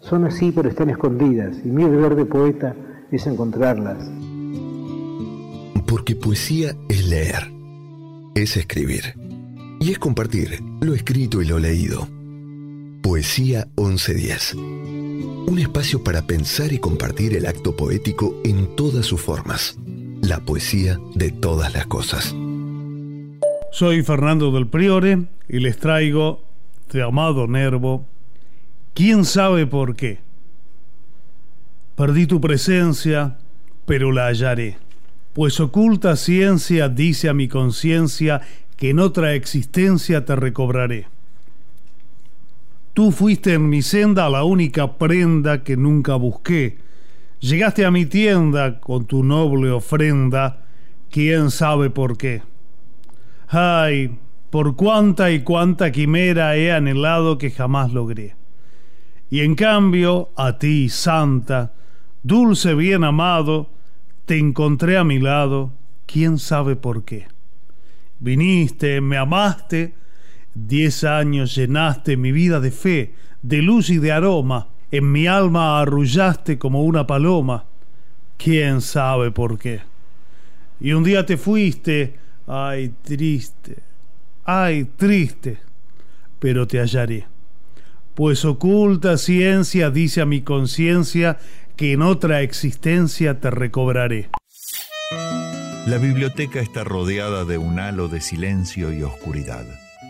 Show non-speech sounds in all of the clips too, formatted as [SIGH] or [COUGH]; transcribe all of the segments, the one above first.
Son así, pero están escondidas, y mi deber de poeta es encontrarlas. Porque poesía es leer, es escribir, y es compartir lo escrito y lo leído. Poesía 1110. Un espacio para pensar y compartir el acto poético en todas sus formas. La poesía de todas las cosas. Soy Fernando del Priore y les traigo de Amado Nervo ¿Quién sabe por qué? Perdí tu presencia, pero la hallaré, pues oculta ciencia dice a mi conciencia que en otra existencia te recobraré. Tú fuiste en mi senda la única prenda que nunca busqué. Llegaste a mi tienda con tu noble ofrenda, quién sabe por qué. Ay, por cuánta y cuánta quimera he anhelado que jamás logré. Y en cambio, a ti, santa, dulce bien amado, te encontré a mi lado, quién sabe por qué. Viniste, me amaste, diez años llenaste mi vida de fe, de luz y de aroma, en mi alma arrullaste como una paloma, quién sabe por qué. Y un día te fuiste, ay triste, ay triste, pero te hallaré pues oculta ciencia dice a mi conciencia que en otra existencia te recobraré. La biblioteca está rodeada de un halo de silencio y oscuridad.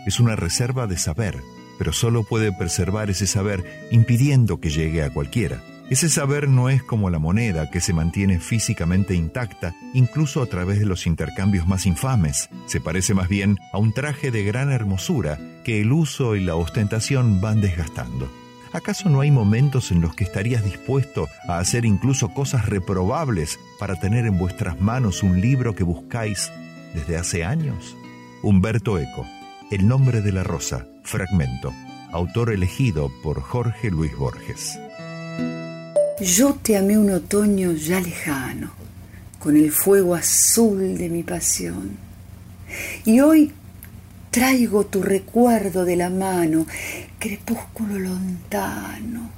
Es una reserva de saber, pero solo puede preservar ese saber impidiendo que llegue a cualquiera. Ese saber no es como la moneda que se mantiene físicamente intacta, incluso a través de los intercambios más infames. Se parece más bien a un traje de gran hermosura que el uso y la ostentación van desgastando. ¿Acaso no hay momentos en los que estarías dispuesto a hacer incluso cosas reprobables para tener en vuestras manos un libro que buscáis desde hace años? Humberto Eco, El nombre de la rosa, fragmento, autor elegido por Jorge Luis Borges. Yo te amé un otoño ya lejano, con el fuego azul de mi pasión. Y hoy traigo tu recuerdo de la mano, crepúsculo lontano,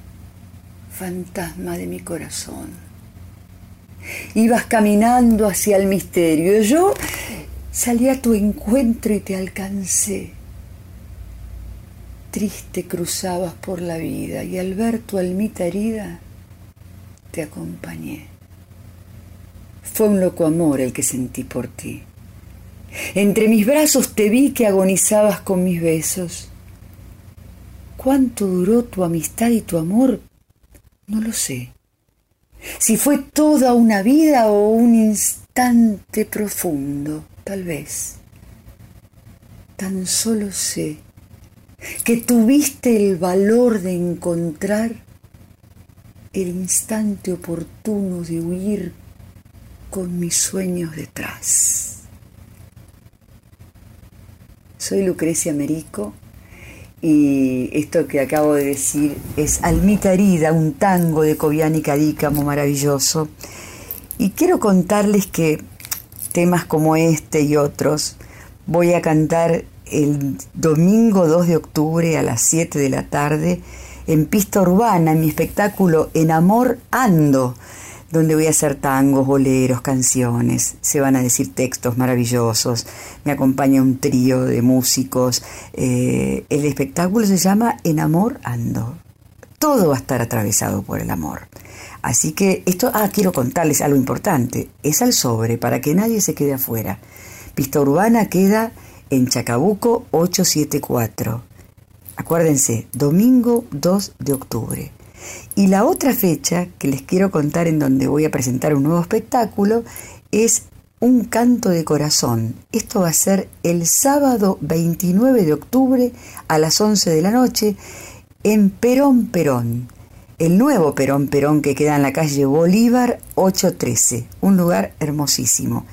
fantasma de mi corazón. Ibas caminando hacia el misterio, yo salí a tu encuentro y te alcancé. Triste cruzabas por la vida y al ver tu almita herida, te acompañé. Fue un loco amor el que sentí por ti. Entre mis brazos te vi que agonizabas con mis besos. ¿Cuánto duró tu amistad y tu amor? No lo sé. Si fue toda una vida o un instante profundo, tal vez. Tan solo sé que tuviste el valor de encontrar el instante oportuno de huir con mis sueños detrás. Soy Lucrecia Merico y esto que acabo de decir es Almita Herida, un tango de Cobiani Cadícamo maravilloso. Y quiero contarles que temas como este y otros voy a cantar el domingo 2 de octubre a las 7 de la tarde en Pista Urbana, en mi espectáculo En Amor Ando donde voy a hacer tangos, boleros, canciones, se van a decir textos maravillosos, me acompaña un trío de músicos, eh, el espectáculo se llama En Amor Ando, todo va a estar atravesado por el amor. Así que esto, ah, quiero contarles algo importante, es al sobre, para que nadie se quede afuera. Pista Urbana queda en Chacabuco 874. Acuérdense, domingo 2 de octubre. Y la otra fecha que les quiero contar en donde voy a presentar un nuevo espectáculo es Un canto de corazón. Esto va a ser el sábado 29 de octubre a las 11 de la noche en Perón Perón. El nuevo Perón Perón que queda en la calle Bolívar 813, un lugar hermosísimo.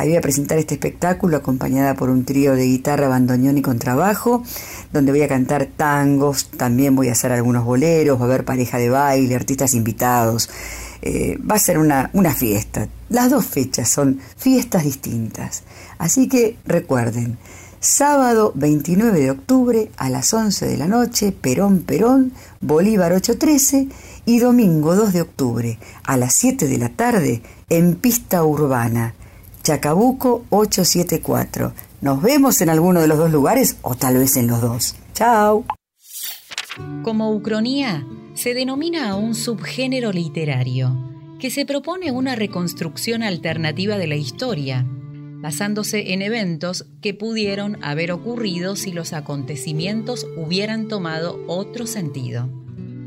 Ahí voy a presentar este espectáculo acompañada por un trío de guitarra, bandoneón y contrabajo, donde voy a cantar tangos, también voy a hacer algunos boleros, va a haber pareja de baile, artistas invitados. Eh, va a ser una, una fiesta. Las dos fechas son fiestas distintas. Así que recuerden, sábado 29 de octubre a las 11 de la noche, Perón Perón, Bolívar 813 y domingo 2 de octubre a las 7 de la tarde en pista urbana. Chacabuco 874. Nos vemos en alguno de los dos lugares o tal vez en los dos. Chao. Como ucronía, se denomina a un subgénero literario que se propone una reconstrucción alternativa de la historia, basándose en eventos que pudieron haber ocurrido si los acontecimientos hubieran tomado otro sentido.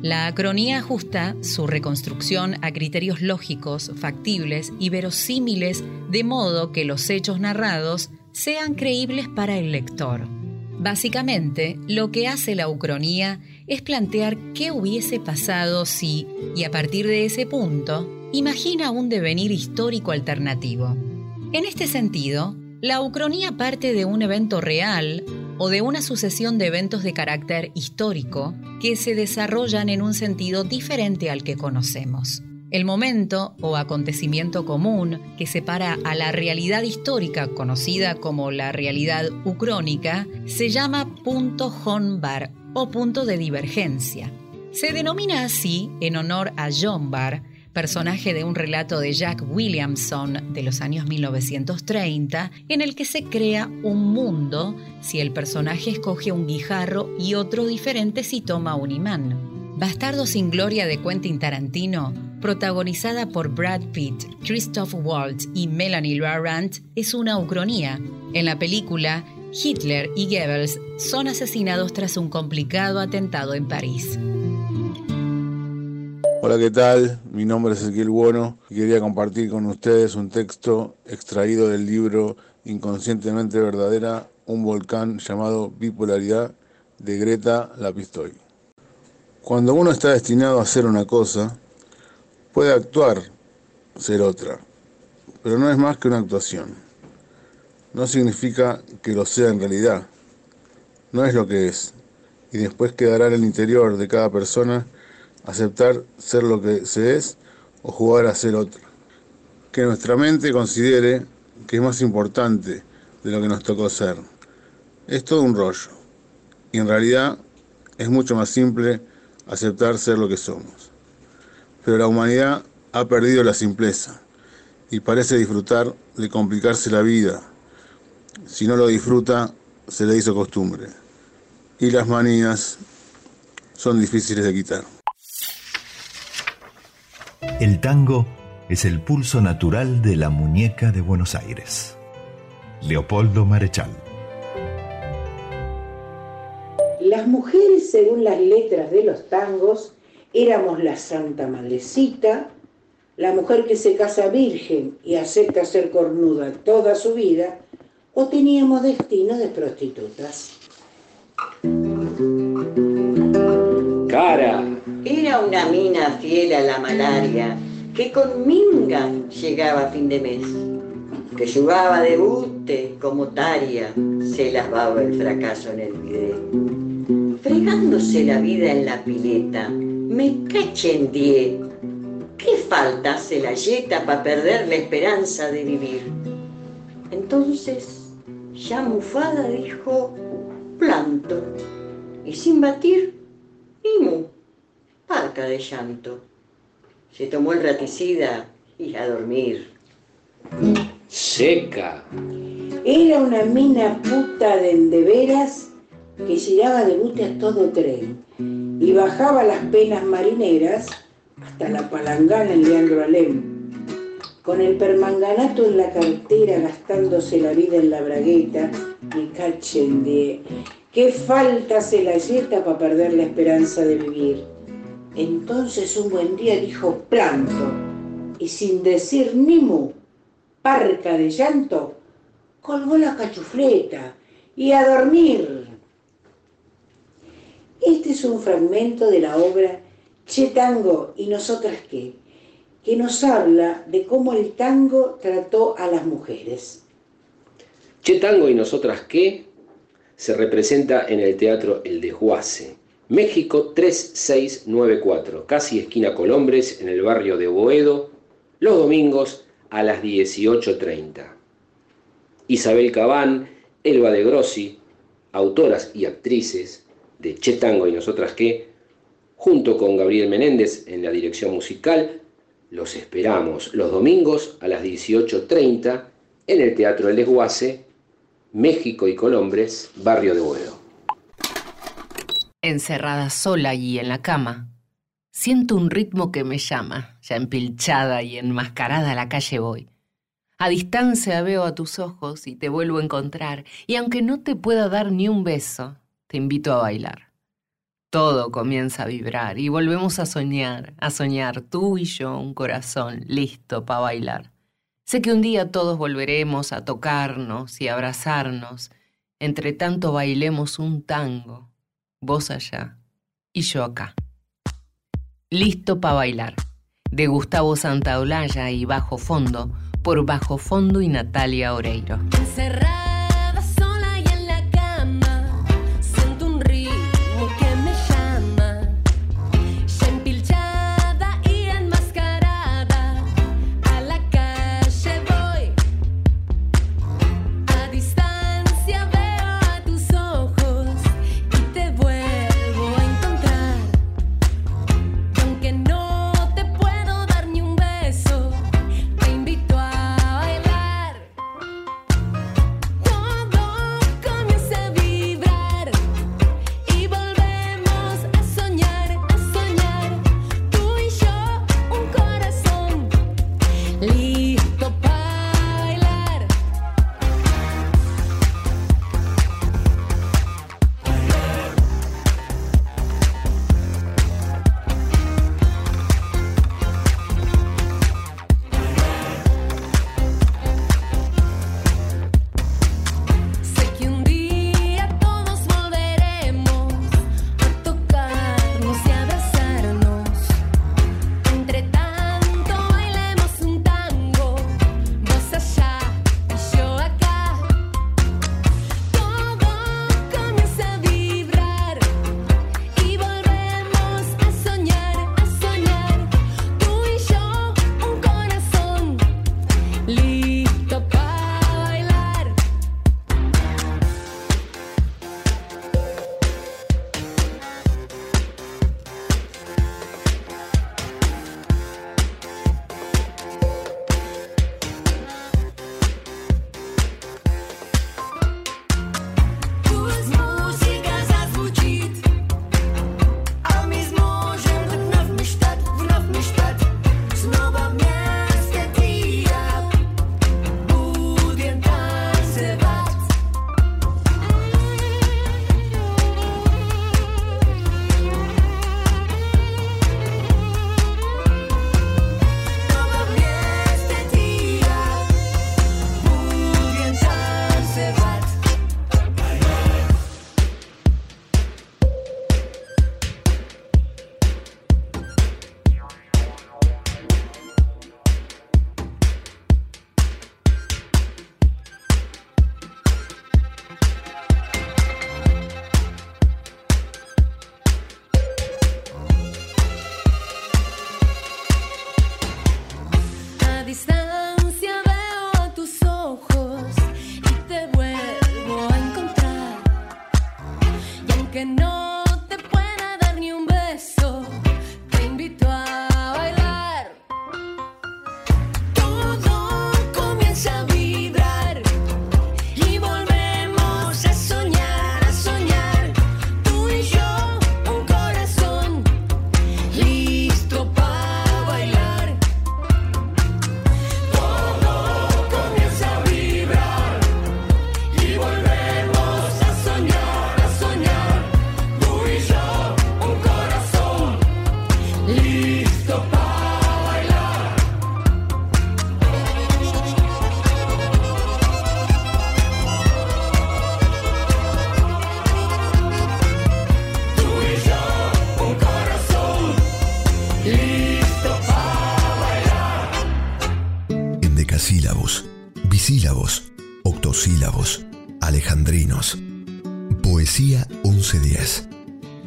La acronía ajusta su reconstrucción a criterios lógicos, factibles y verosímiles de modo que los hechos narrados sean creíbles para el lector. Básicamente, lo que hace la ucronía es plantear qué hubiese pasado si, y a partir de ese punto, imagina un devenir histórico alternativo. En este sentido, la ucronía parte de un evento real o de una sucesión de eventos de carácter histórico que se desarrollan en un sentido diferente al que conocemos. El momento o acontecimiento común que separa a la realidad histórica conocida como la realidad ucrónica se llama punto Honbar o punto de divergencia. Se denomina así en honor a John Barr, personaje de un relato de Jack Williamson de los años 1930, en el que se crea un mundo si el personaje escoge un guijarro y otro diferente si toma un imán. Bastardo sin gloria de Quentin Tarantino, protagonizada por Brad Pitt, Christoph Waltz y Melanie Laurent, es una ucronía. En la película, Hitler y Goebbels son asesinados tras un complicado atentado en París. Hola, ¿qué tal? Mi nombre es Ezequiel Bueno y quería compartir con ustedes un texto extraído del libro Inconscientemente Verdadera, un volcán llamado Bipolaridad de Greta Lapistoy. Cuando uno está destinado a hacer una cosa, puede actuar ser otra, pero no es más que una actuación. no significa que lo sea en realidad. No es lo que es. Y después quedará en el interior de cada persona aceptar ser lo que se es o jugar a ser otro. Que nuestra mente considere que es más importante de lo que nos tocó ser. Es todo un rollo. Y en realidad es mucho más simple aceptar ser lo que somos. Pero la humanidad ha perdido la simpleza y parece disfrutar de complicarse la vida. Si no lo disfruta, se le hizo costumbre. Y las manías son difíciles de quitar. El tango es el pulso natural de la muñeca de Buenos Aires. Leopoldo Marechal. Las mujeres, según las letras de los tangos, éramos la Santa Madrecita, la mujer que se casa virgen y acepta ser cornuda toda su vida, o teníamos destino de prostitutas. Una mina fiel a la malaria, que con minga llegaba a fin de mes, que jugaba de buste como taria, se lavaba el fracaso en el video. Fregándose la vida en la pileta, me cachendié. ¿Qué falta se la yeta para perder la esperanza de vivir? Entonces, ya mufada dijo, planto, y sin batir, mu, parca de llanto. Se tomó el raticida y a dormir. Seca. Era una mina puta de endeveras que llegaba de bute a todo tren y bajaba las penas marineras hasta la palangana en Leandro Alem. Con el permanganato en la cartera, gastándose la vida en la bragueta, me cachen de... ¿Qué falta se la yeta para perder la esperanza de vivir? Entonces un buen día dijo planto y sin decir ni mu, parca de llanto, colgó la cachufleta y a dormir. Este es un fragmento de la obra Che Tango y Nosotras qué, que nos habla de cómo el tango trató a las mujeres. Che Tango y Nosotras qué se representa en el Teatro El Desguace, México 3694, casi esquina Colombres, en el barrio de Boedo, los domingos a las 18.30. Isabel Cabán, Elba de Grossi, autoras y actrices de Che Tango y Nosotras qué, junto con Gabriel Menéndez en la dirección musical, los esperamos los domingos a las 18.30 en el Teatro El Desguace, México y Colombres, barrio de Boedo. Encerrada sola allí en la cama, siento un ritmo que me llama, ya empilchada y enmascarada a la calle voy. A distancia veo a tus ojos y te vuelvo a encontrar, y aunque no te pueda dar ni un beso, te invito a bailar. Todo comienza a vibrar y volvemos a soñar, a soñar tú y yo un corazón listo para bailar. Sé que un día todos volveremos a tocarnos y abrazarnos, entre tanto bailemos un tango, vos allá y yo acá. Listo para bailar, de Gustavo Santaolalla y Bajo Fondo, por Bajo Fondo y Natalia Oreiro.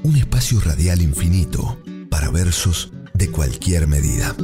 Un espacio radial infinito para versos de cualquier medida.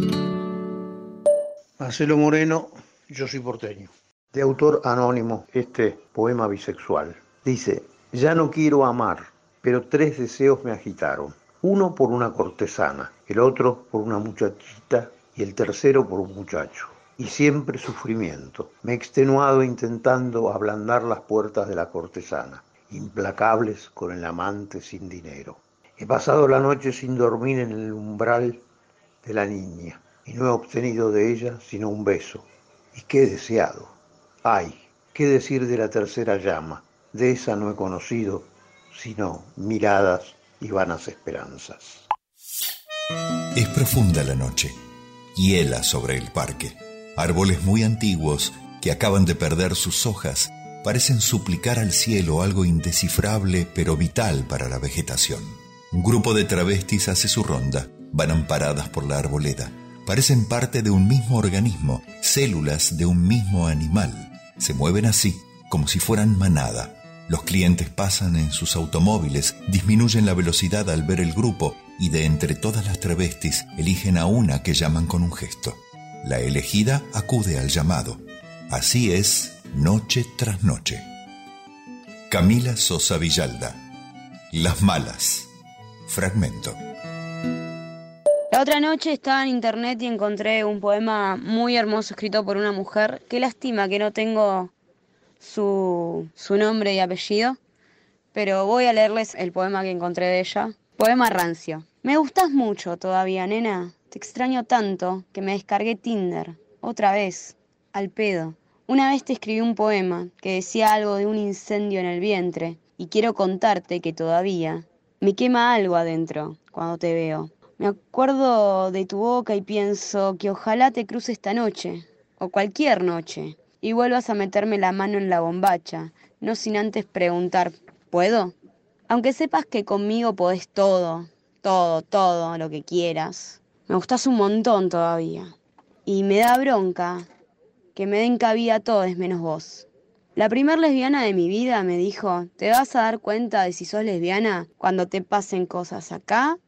Marcelo Moreno, yo soy porteño. De autor anónimo, este poema bisexual. Dice, ya no quiero amar, pero tres deseos me agitaron. Uno por una cortesana, el otro por una muchachita y el tercero por un muchacho y siempre sufrimiento. Me he extenuado intentando ablandar las puertas de la cortesana implacables con el amante sin dinero. He pasado la noche sin dormir en el umbral de la niña y no he obtenido de ella sino un beso. ¿Y qué he deseado? Ay, qué decir de la tercera llama. De esa no he conocido sino miradas y vanas esperanzas. Es profunda la noche, hiela sobre el parque. Árboles muy antiguos que acaban de perder sus hojas parecen suplicar al cielo algo indescifrable pero vital para la vegetación. Un grupo de travestis hace su ronda, van amparadas por la arboleda. Parecen parte de un mismo organismo, células de un mismo animal. Se mueven así, como si fueran manada. Los clientes pasan en sus automóviles, disminuyen la velocidad al ver el grupo y de entre todas las travestis eligen a una que llaman con un gesto. La elegida acude al llamado. Así es, noche tras noche. Camila Sosa Villalda. Las malas. Fragmento. La otra noche estaba en internet y encontré un poema muy hermoso escrito por una mujer. Qué lástima que no tengo su, su nombre y apellido, pero voy a leerles el poema que encontré de ella. Poema rancio. Me gustas mucho todavía, nena. Te extraño tanto que me descargué Tinder. Otra vez. Al pedo. Una vez te escribí un poema que decía algo de un incendio en el vientre y quiero contarte que todavía me quema algo adentro cuando te veo. Me acuerdo de tu boca y pienso que ojalá te cruce esta noche o cualquier noche y vuelvas a meterme la mano en la bombacha, no sin antes preguntar, ¿puedo? Aunque sepas que conmigo podés todo, todo, todo lo que quieras. Me gustas un montón todavía. Y me da bronca que me den cabida a todos menos vos. La primer lesbiana de mi vida me dijo, te vas a dar cuenta de si sos lesbiana cuando te pasen cosas acá,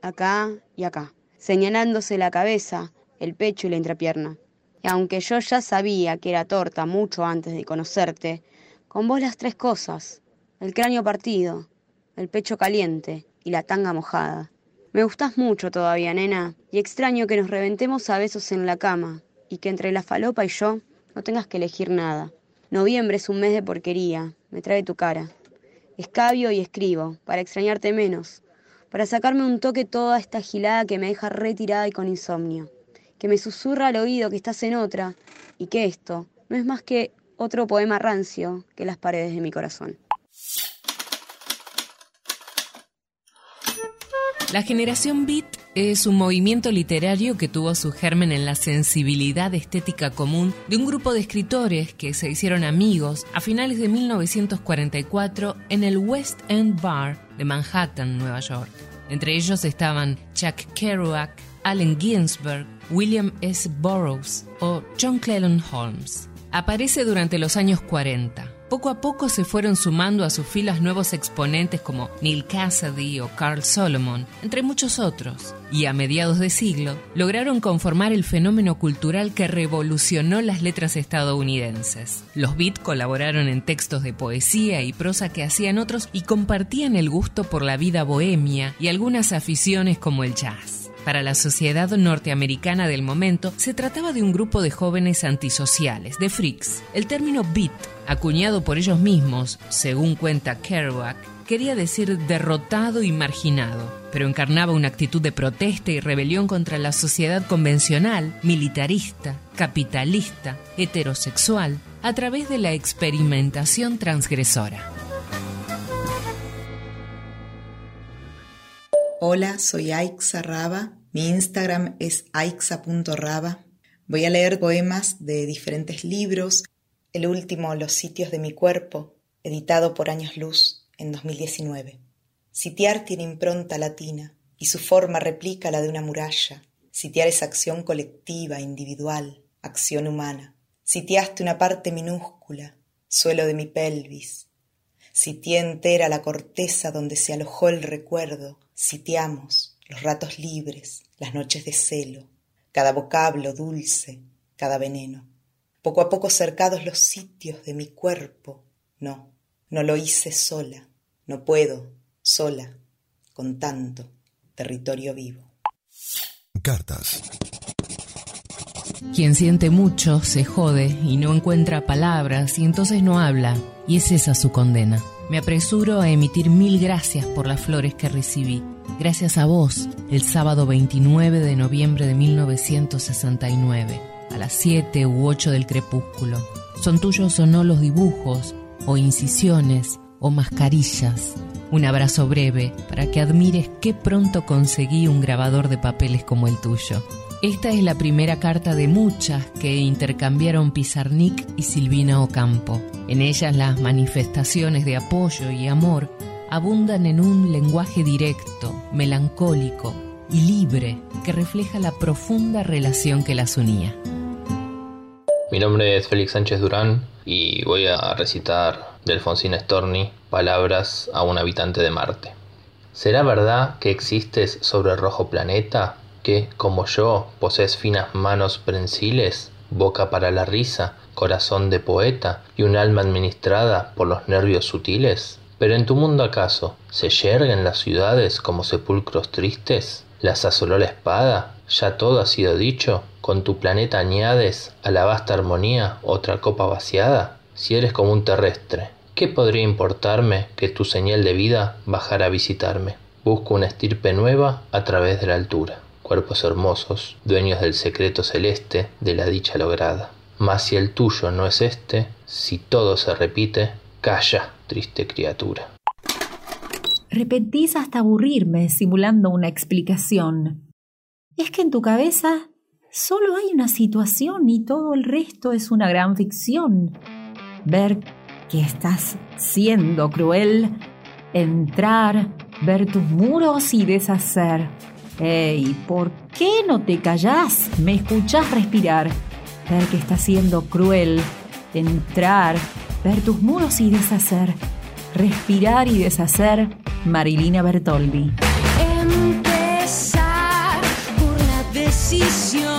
acá y acá, señalándose la cabeza, el pecho y la entrepierna. Y aunque yo ya sabía que era torta mucho antes de conocerte, con vos las tres cosas, el cráneo partido, el pecho caliente y la tanga mojada. Me gustás mucho todavía, nena, y extraño que nos reventemos a besos en la cama y que entre la falopa y yo no tengas que elegir nada. Noviembre es un mes de porquería, me trae tu cara. Escabio y escribo, para extrañarte menos, para sacarme un toque toda esta gilada que me deja retirada y con insomnio, que me susurra al oído que estás en otra y que esto no es más que otro poema rancio que las paredes de mi corazón. La generación Beat es un movimiento literario que tuvo su germen en la sensibilidad estética común de un grupo de escritores que se hicieron amigos a finales de 1944 en el West End Bar de Manhattan, Nueva York. Entre ellos estaban Chuck Kerouac, Allen Ginsberg, William S. Burroughs o John Cleland Holmes. Aparece durante los años 40 Poco a poco se fueron sumando a sus filas nuevos exponentes como Neil Cassidy o Carl Solomon, entre muchos otros, y a mediados de siglo lograron conformar el fenómeno cultural que revolucionó las letras estadounidenses. Los Beat colaboraron en textos de poesía y prosa que hacían otros y compartían el gusto por la vida bohemia y algunas aficiones como el jazz. Para la sociedad norteamericana del momento, se trataba de un grupo de jóvenes antisociales, de freaks. El término beat, acuñado por ellos mismos, según cuenta Kerouac, quería decir derrotado y marginado, pero encarnaba una actitud de protesta y rebelión contra la sociedad convencional, militarista, capitalista, heterosexual, a través de la experimentación transgresora. Hola, soy Aixa Raba. Mi Instagram es aixa.raba. Voy a leer poemas de diferentes libros. El último, Los sitios de mi cuerpo, editado por Años Luz en 2019. Sitiar tiene impronta latina y su forma replica la de una muralla. Sitiar es acción colectiva, individual, acción humana. Sitiaste una parte minúscula, suelo de mi pelvis. Sitié entera la corteza donde se alojó el recuerdo, Sitiamos los ratos libres, las noches de celo, cada vocablo dulce, cada veneno. Poco a poco cercados los sitios de mi cuerpo. No, no lo hice sola, no puedo, sola, con tanto territorio vivo. Cartas. Quien siente mucho se jode y no encuentra palabras y entonces no habla, y es esa su condena. Me apresuro a emitir mil gracias por las flores que recibí. Gracias a vos, el sábado 29 de noviembre de 1969, a las 7 u 8 del crepúsculo. Son tuyos o no los dibujos, o incisiones, o mascarillas. Un abrazo breve para que admires qué pronto conseguí un grabador de papeles como el tuyo. Esta es la primera carta de muchas que intercambiaron Pizarnik y Silvina Ocampo. En ellas las manifestaciones de apoyo y amor abundan en un lenguaje directo, melancólico y libre que refleja la profunda relación que las unía. Mi nombre es Félix Sánchez Durán y voy a recitar de Alfonsina Storni Palabras a un habitante de Marte. ¿Será verdad que existes sobre el rojo planeta? Que, como yo, posees finas manos prensiles, boca para la risa, corazón de poeta y un alma administrada por los nervios sutiles? Pero en tu mundo acaso, ¿se yerguen las ciudades como sepulcros tristes? ¿Las asoló la espada? ¿Ya todo ha sido dicho? ¿Con tu planeta añades a la vasta armonía otra copa vaciada? Si eres como un terrestre, ¿qué podría importarme que tu señal de vida bajara a visitarme? Busco una estirpe nueva a través de la altura cuerpos hermosos, dueños del secreto celeste de la dicha lograda. Mas si el tuyo no es este, si todo se repite, calla, triste criatura. Repetís hasta aburrirme simulando una explicación. Es que en tu cabeza solo hay una situación y todo el resto es una gran ficción. Ver que estás siendo cruel, entrar, ver tus muros y deshacer Ey, ¿por qué no te callás? ¿Me escuchás respirar? Ver que está siendo cruel. Entrar, ver tus muros y deshacer. Respirar y deshacer. Marilina Bertoldi. Empezar por la decisión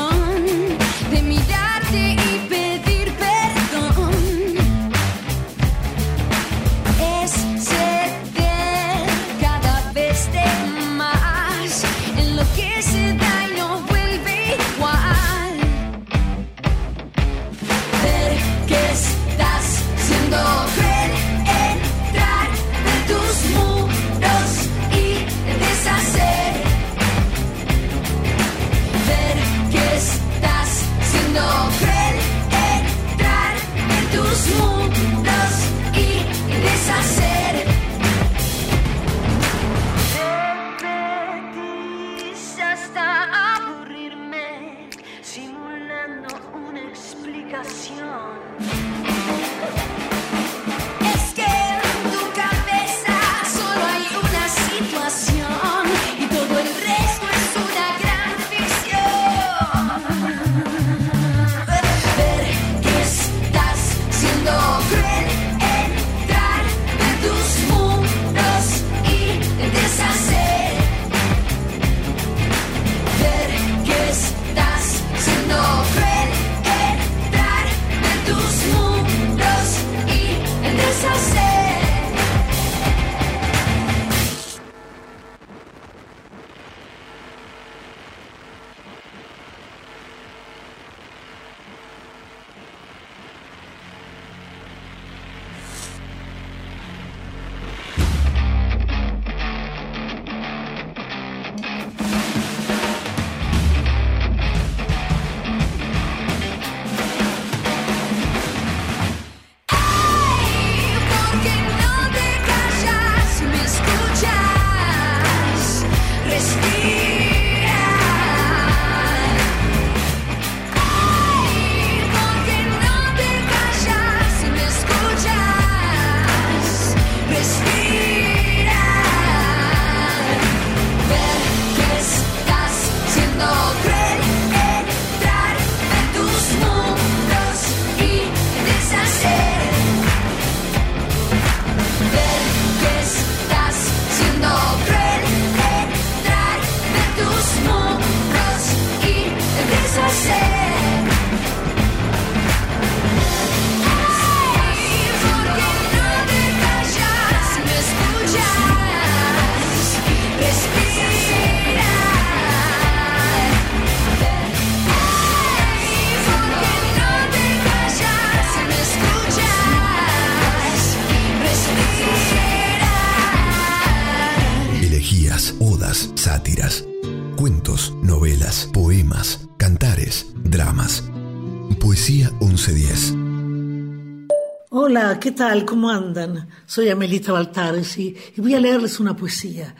Hola, ¿qué tal? ¿Cómo andan? Soy Amelita Baltares y, voy a leerles una poesía.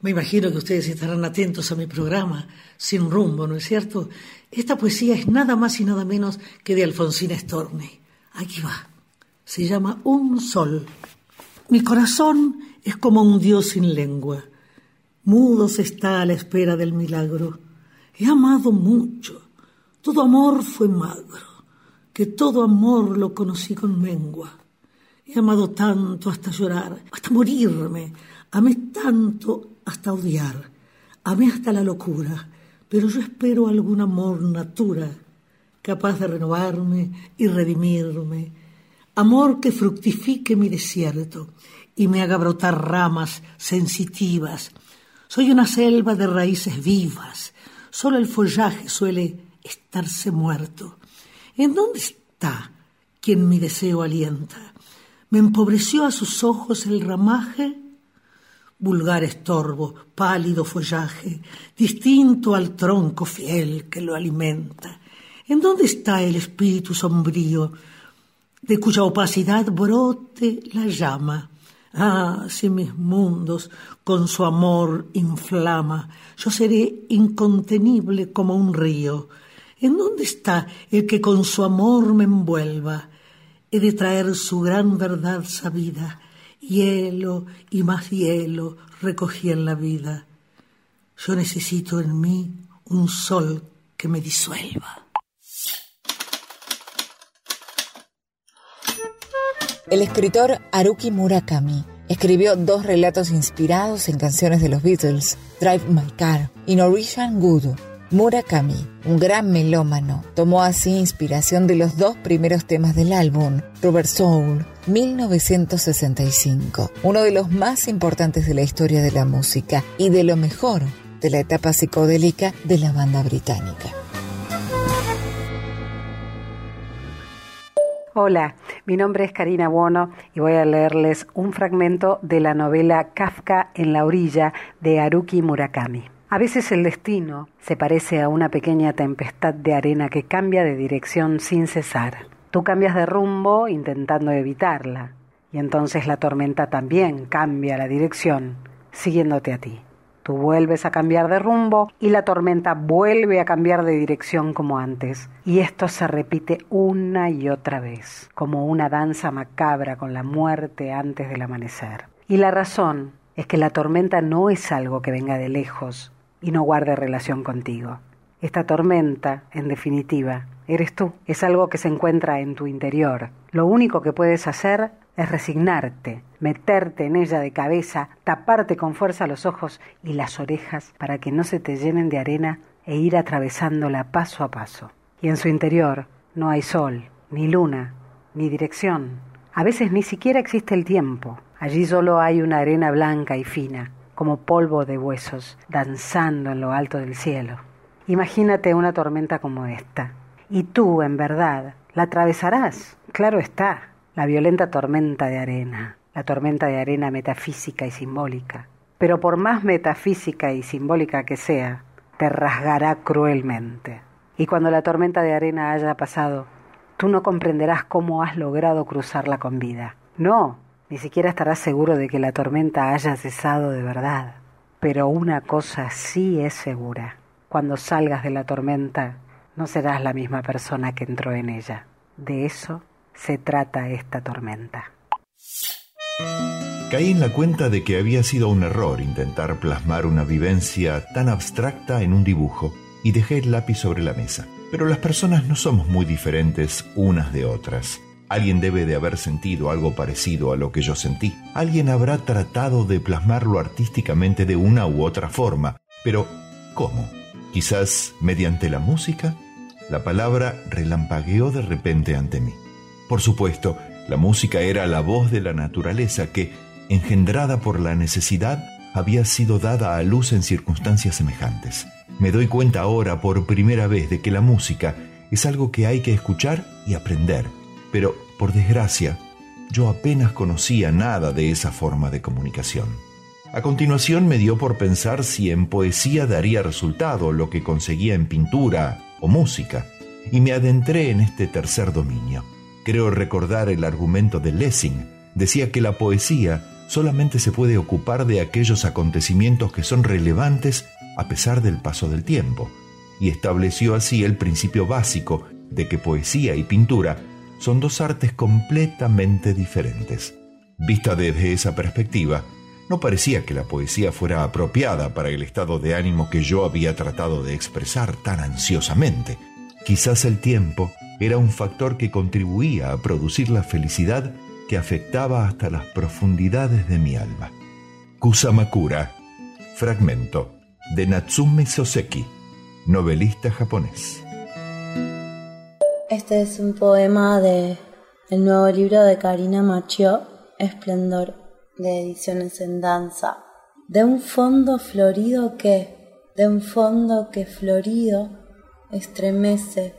Me imagino que ustedes estarán atentos a mi programa, Sin Rumbo, ¿no es cierto? Esta poesía es nada más y nada menos que de Alfonsina Storni. Aquí va. Se llama Un Sol. Mi corazón es como un dios sin lengua. Mudo se está a la espera del milagro. He amado mucho. Todo amor fue magro. Que todo amor lo conocí con mengua. He amado tanto hasta llorar, hasta morirme. Amé tanto hasta odiar. Amé hasta la locura. Pero yo espero algún amor natura, capaz de renovarme y redimirme. Amor que fructifique mi desierto y me haga brotar ramas sensitivas. Soy una selva de raíces vivas. Solo el follaje suele estarse muerto. ¿En dónde está quien mi deseo alienta? Me empobreció a sus ojos el ramaje, vulgar estorbo, pálido follaje, distinto al tronco fiel que lo alimenta. ¿En dónde está el espíritu sombrío, de cuya opacidad brote la llama? Ah, si mis mundos con su amor inflama, yo seré incontenible como un río. ¿En dónde está el que con su amor me envuelva? He de traer su gran verdad sabida. Hielo y más hielo recogí en la vida. Yo necesito en mí un sol que me disuelva. El escritor Haruki Murakami escribió dos relatos inspirados en canciones de los Beatles, Drive My Car y Norwegian Wood. Murakami, un gran melómano, tomó así inspiración de los dos primeros temas del álbum, Rubber Soul, 1965, uno de los más importantes de la historia de la música y de lo mejor de la etapa psicodélica de la banda británica. Hola, mi nombre es Karina Buono y voy a leerles un fragmento de la novela Kafka en la orilla de Haruki Murakami. A veces el destino se parece a una pequeña tempestad de arena que cambia de dirección sin cesar. Tú cambias de rumbo intentando evitarla y entonces la tormenta también cambia la dirección siguiéndote a ti. Tú vuelves a cambiar de rumbo y la tormenta vuelve a cambiar de dirección como antes. Y esto se repite una y otra vez, como una danza macabra con la muerte antes del amanecer. Y la razón es que la tormenta no es algo que venga de lejos y no guarde relación contigo. Esta tormenta, en definitiva, eres tú. Es algo que se encuentra en tu interior. Lo único que puedes hacer es resignarte, meterte en ella de cabeza, taparte con fuerza los ojos y las orejas para que no se te llenen de arena e ir atravesándola paso a paso. Y en su interior no hay sol, ni luna, ni dirección. A veces ni siquiera existe el tiempo. Allí solo hay una arena blanca y fina, como polvo de huesos, danzando en lo alto del cielo. Imagínate una tormenta como esta. Y tú, en verdad, la atravesarás, claro está, la violenta tormenta de arena, la tormenta de arena metafísica y simbólica. Pero por más metafísica y simbólica que sea, te rasgará cruelmente. Y cuando la tormenta de arena haya pasado, tú no comprenderás cómo has logrado cruzarla con vida. No, ni siquiera estarás seguro de que la tormenta haya cesado de verdad. Pero una cosa sí es segura. Cuando salgas de la tormenta, no serás la misma persona que entró en ella. De eso se trata esta tormenta. Caí en la cuenta de que había sido un error intentar plasmar una vivencia tan abstracta en un dibujo y dejé el lápiz sobre la mesa. Pero las personas no somos muy diferentes unas de otras. Alguien debe de haber sentido algo parecido a lo que yo sentí. Alguien habrá tratado de plasmarlo artísticamente de una u otra forma. Pero, ¿cómo? Quizás mediante la música. La palabra relampagueó de repente ante mí. Por supuesto, la música era la voz de la naturaleza que, engendrada por la necesidad, había sido dada a luz en circunstancias semejantes. Me doy cuenta ahora por primera vez de que la música es algo que hay que escuchar y aprender. Pero, por desgracia, yo apenas conocía nada de esa forma de comunicación. A continuación me dio por pensar si en poesía daría resultado lo que conseguía en pintura o música, y me adentré en este tercer dominio. Creo recordar el argumento de Lessing. Decía que la poesía solamente se puede ocupar de aquellos acontecimientos que son relevantes a pesar del paso del tiempo, y estableció así el principio básico de que poesía y pintura son dos artes completamente diferentes. Vista desde esa perspectiva, no parecía que la poesía fuera apropiada para el estado de ánimo que yo había tratado de expresar tan ansiosamente. Quizás el tiempo era un factor que contribuía a producir la felicidad que afectaba hasta las profundidades de mi alma. Kusamakura, fragmento de Natsume Soseki, novelista japonés. Este es un poema de el nuevo libro de Karina Machio, Esplendor, de ediciones en danza. De un fondo florido que, de un fondo que florido estremece,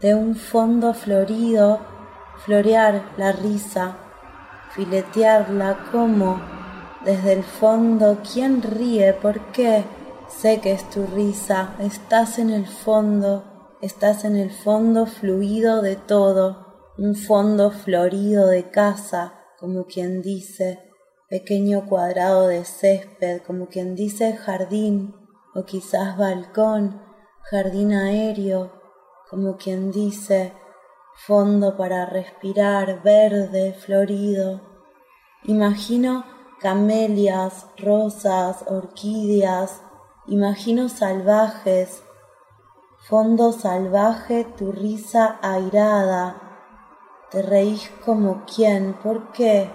de un fondo florido florear la risa, filetearla como desde el fondo, ¿quién ríe? ¿Por qué? Sé que es tu risa, estás en el fondo, estás en el fondo fluido de todo, un fondo florido de casa, como quien dice, pequeño cuadrado de césped, como quien dice jardín, o quizás balcón, jardín aéreo, como quien dice fondo para respirar, verde, florido. Imagino camelias, rosas, orquídeas, imagino salvajes, fondo salvaje, tu risa airada. Te reís como quién, ¿por qué?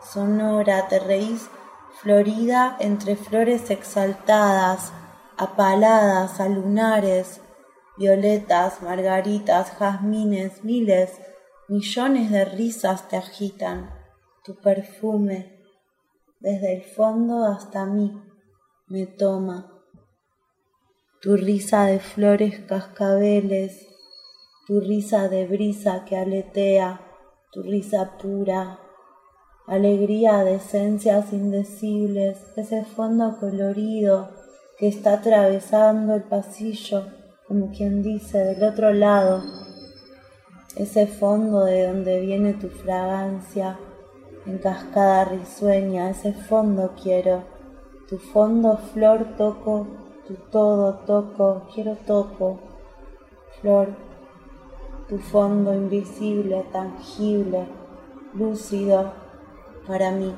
Sonora, te reís florida entre flores exaltadas, apaladas a lunares, violetas, margaritas, jazmines, miles, millones de risas te agitan, tu perfume, desde el fondo hasta mí, me toma. Tu risa de flores cascabeles, tu risa de brisa que aletea, tu risa pura, alegría de esencias indecibles, ese fondo colorido que está atravesando el pasillo, como quien dice, del otro lado, ese fondo de donde viene tu fragancia en cascada risueña, ese fondo quiero, tu fondo flor toco, tu todo toco, quiero toco, flor, tu fondo invisible, tangible, lúcido para mí.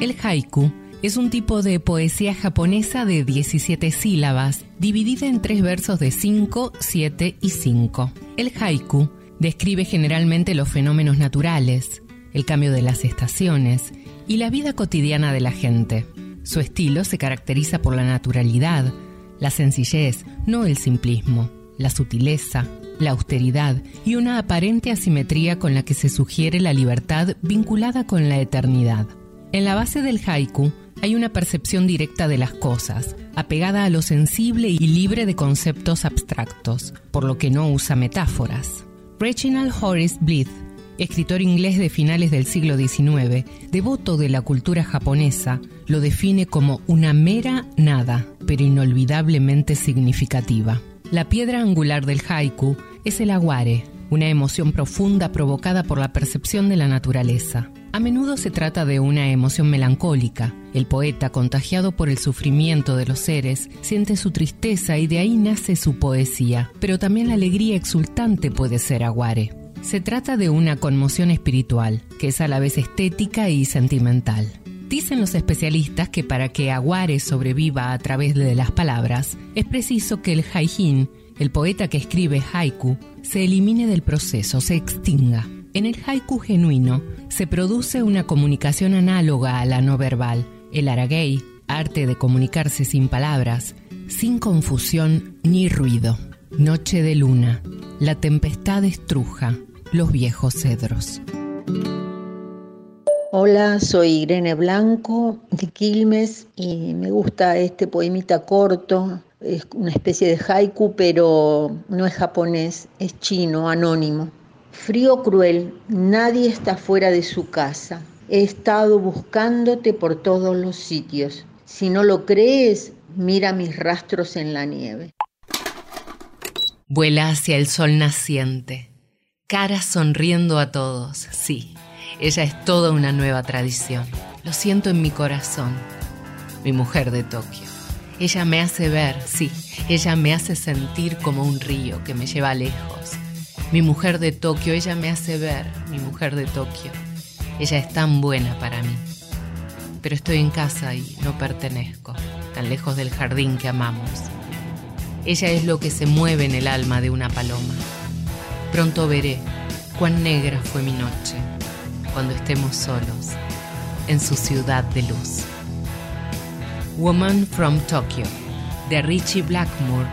El haiku es un tipo de poesía japonesa de 17 sílabas, dividida en tres versos de 5, 7 y 5. El haiku describe generalmente los fenómenos naturales, el cambio de las estaciones y la vida cotidiana de la gente. Su estilo se caracteriza por la naturalidad, la sencillez, no el simplismo, la sutileza, la austeridad y una aparente asimetría con la que se sugiere la libertad vinculada con la eternidad. En la base del haiku hay una percepción directa de las cosas, apegada a lo sensible y libre de conceptos abstractos, por lo que no usa metáforas. Reginald Horace Blythe, escritor inglés de finales del siglo XIX, devoto de la cultura japonesa, lo define como una mera nada, pero inolvidablemente significativa. La piedra angular del haiku es el aguare, una emoción profunda provocada por la percepción de la naturaleza. A menudo se trata de una emoción melancólica. El poeta, contagiado por el sufrimiento de los seres, siente su tristeza y de ahí nace su poesía. Pero también la alegría exultante puede ser aguare. Se trata de una conmoción espiritual, que es a la vez estética y sentimental. Dicen los especialistas que para que Aguare sobreviva a través de las palabras, es preciso que el haijin, el poeta que escribe haiku, se elimine del proceso, se extinga. En el haiku genuino se produce una comunicación análoga a la no verbal, el aragei, arte de comunicarse sin palabras, sin confusión ni ruido. Noche de luna, la tempestad estruja los viejos cedros. Hola, soy Irene Blanco de Quilmes y me gusta este poemita corto. Es una especie de haiku, pero no es japonés, es chino, anónimo. Frío cruel, nadie está fuera de su casa. He estado buscándote por todos los sitios. Si no lo crees, mira mis rastros en la nieve. Vuela hacia el sol naciente, cara sonriendo a todos. Sí, ella es toda una nueva tradición. Lo siento en mi corazón. Mi mujer de Tokio. Ella me hace ver, sí, ella me hace sentir como un río que me lleva lejos. Mi mujer de Tokio, ella me hace ver, mi mujer de Tokio. Ella es tan buena para mí. Pero estoy en casa y no pertenezco, tan lejos del jardín que amamos. Ella es lo que se mueve en el alma de una paloma. Pronto veré cuán negra fue mi noche cuando estemos solos en su ciudad de luz. Woman from Tokyo, de Richie Blackmore,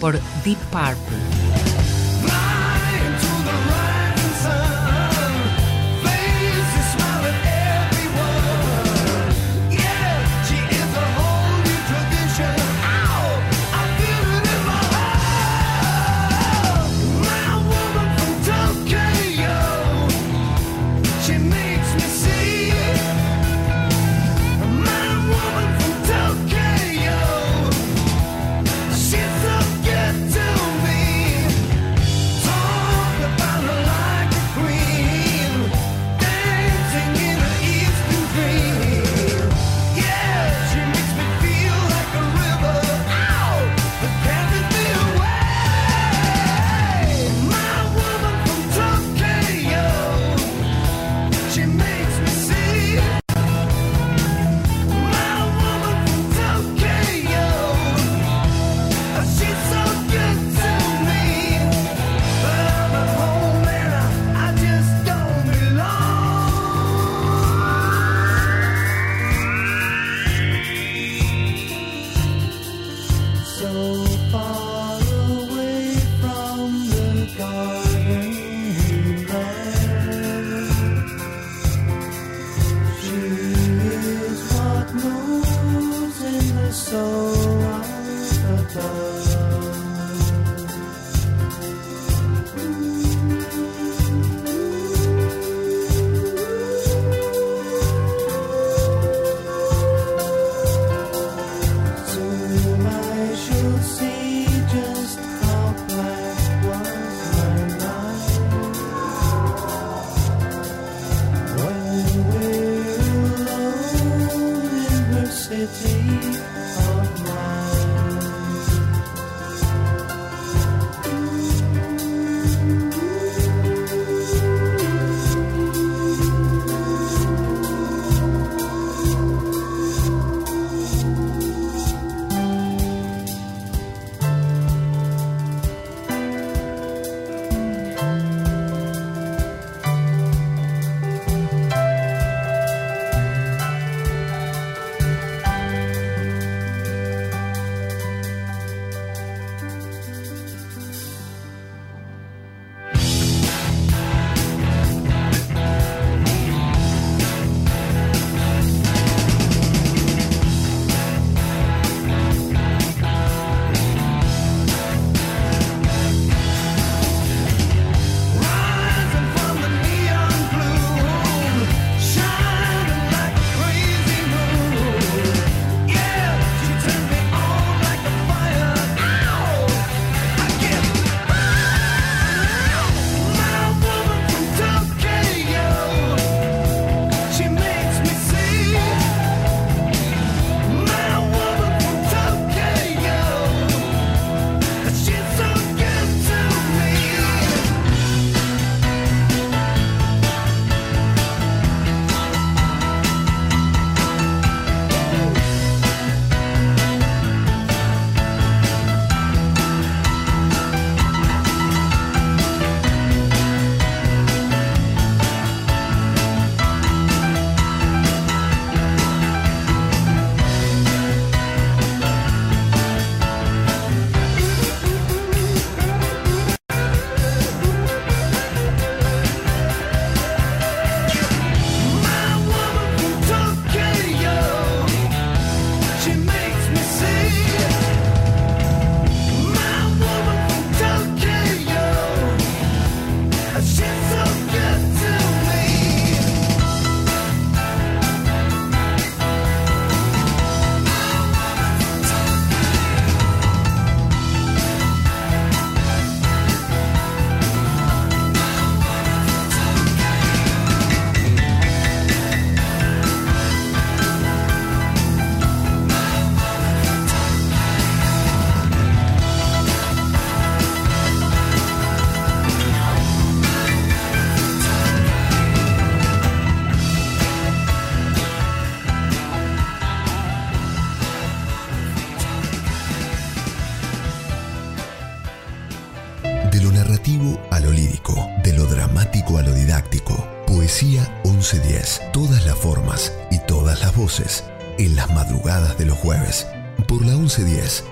por Deep Purple.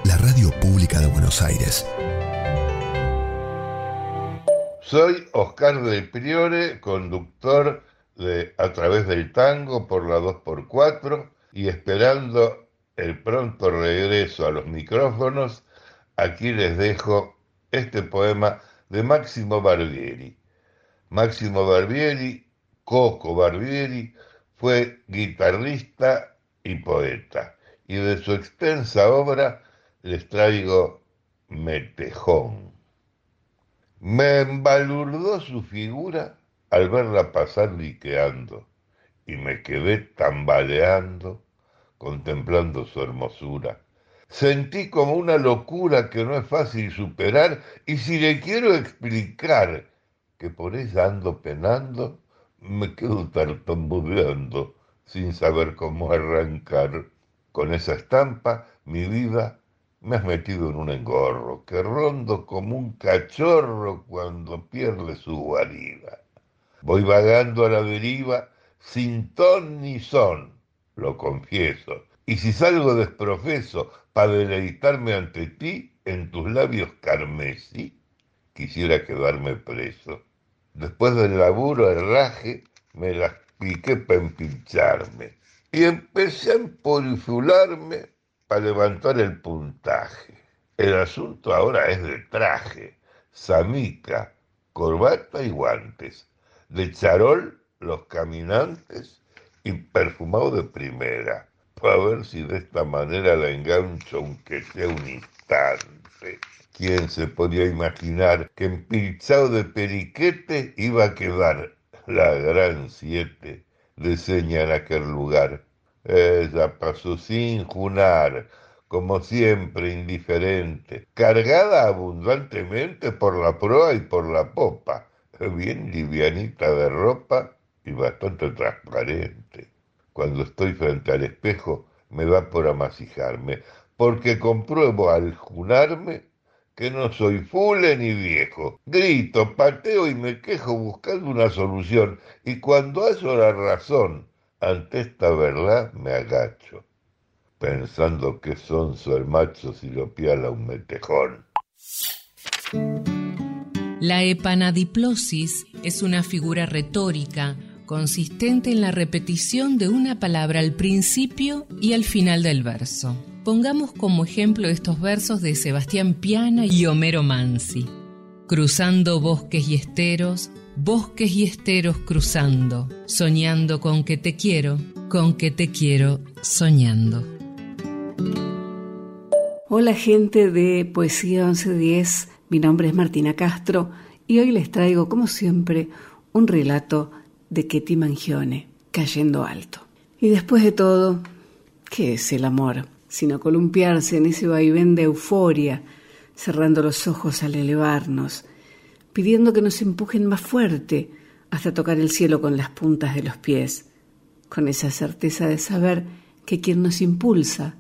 la radio pública de Buenos Aires. Soy Oscar del Priore, conductor de A través del tango por la 2x4 y esperando el pronto regreso a los micrófonos, aquí les dejo este poema de Máximo Barbieri. Máximo Barbieri, Coco Barbieri, fue guitarrista y poeta y de su extensa obra les traigo Metejón. Me embalurdó su figura al verla pasar liqueando, y me quedé tambaleando, contemplando su hermosura. Sentí como una locura que no es fácil superar, y si le quiero explicar que por ella ando penando, me quedo tartamudeando, sin saber cómo arrancar. Con esa estampa, mi vida me has metido en un engorro, que rondo como un cachorro cuando pierde su guarida. Voy vagando a la deriva sin ton ni son, lo confieso. Y si salgo desprofeso para deleitarme ante ti en tus labios carmesí, quisiera quedarme preso. Después del laburo herraje, me las piqué para empincharme y empecé a emporifularme para levantar el puntaje. El asunto ahora es de traje, samica, corbata y guantes, de charol los caminantes y perfumado de primera, para ver si de esta manera la engancho aunque sea un instante. ¿Quién se podía imaginar que empilchado de periquete iba a quedar la gran siete de seña en aquel lugar? Pasó sin junar, como siempre indiferente, cargada abundantemente por la proa y por la popa, bien livianita de ropa y bastante transparente. Cuando estoy frente al espejo me da por amasijarme, porque compruebo al junarme que no soy fule ni viejo. Grito, pateo y me quejo buscando una solución, y cuando hallo la razón ante esta verdad me agacho, pensando que sonso el macho si lo piala un metejón. La epanadiplosis es una figura retórica consistente en la repetición de una palabra al principio y al final del verso. Pongamos como ejemplo estos versos de Sebastián Piana y Homero Mansi. Cruzando bosques y esteros, bosques y esteros cruzando, soñando con que te quiero, con que te quiero, soñando. Hola gente de Poesía 1110, mi nombre es Martina Castro y hoy les traigo, como siempre, un relato de Ketty Mangione, Cayendo Alto. Y después de todo, ¿qué es el amor? Sino columpiarse en ese vaivén de euforia, cerrando los ojos al elevarnos, pidiendo que nos empujen más fuerte hasta tocar el cielo con las puntas de los pies, con esa certeza de saber que quien nos impulsa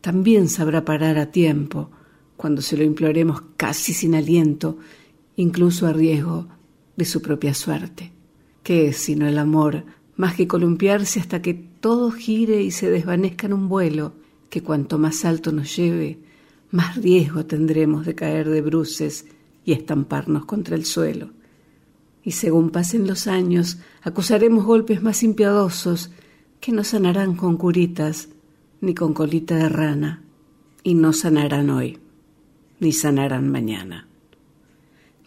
también sabrá parar a tiempo cuando se lo imploremos casi sin aliento, incluso a riesgo de su propia suerte. ¿Qué es sino el amor, más que columpiarse hasta que todo gire y se desvanezca en un vuelo, que cuanto más alto nos lleve, más riesgo tendremos de caer de bruces y estamparnos contra el suelo. Y según pasen los años, acusaremos golpes más impiadosos que no sanarán con curitas ni con colita de rana, y no sanarán hoy, ni sanarán mañana.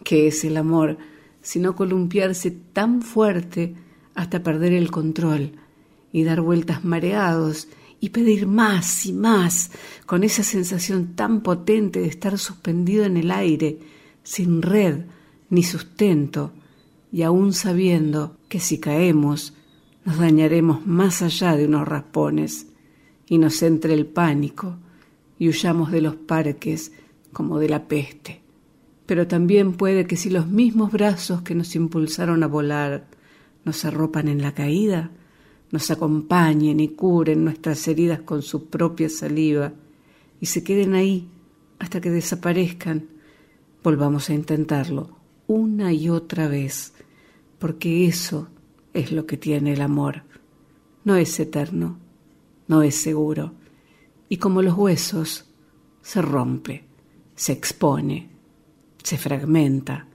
¿Qué es el amor sino columpiarse tan fuerte hasta perder el control y dar vueltas mareados y pedir más y más con esa sensación tan potente de estar suspendido en el aire, sin red ni sustento, y aún sabiendo que si caemos nos dañaremos más allá de unos raspones y nos entre el pánico y huyamos de los parques como de la peste. Pero también puede que si los mismos brazos que nos impulsaron a volar nos arropan en la caída, nos acompañen y curen nuestras heridas con su propia saliva y se queden ahí hasta que desaparezcan, volvamos a intentarlo una y otra vez, porque eso es lo que tiene el amor. No es eterno, no es seguro. Y como los huesos, se rompe, se expone, se fragmenta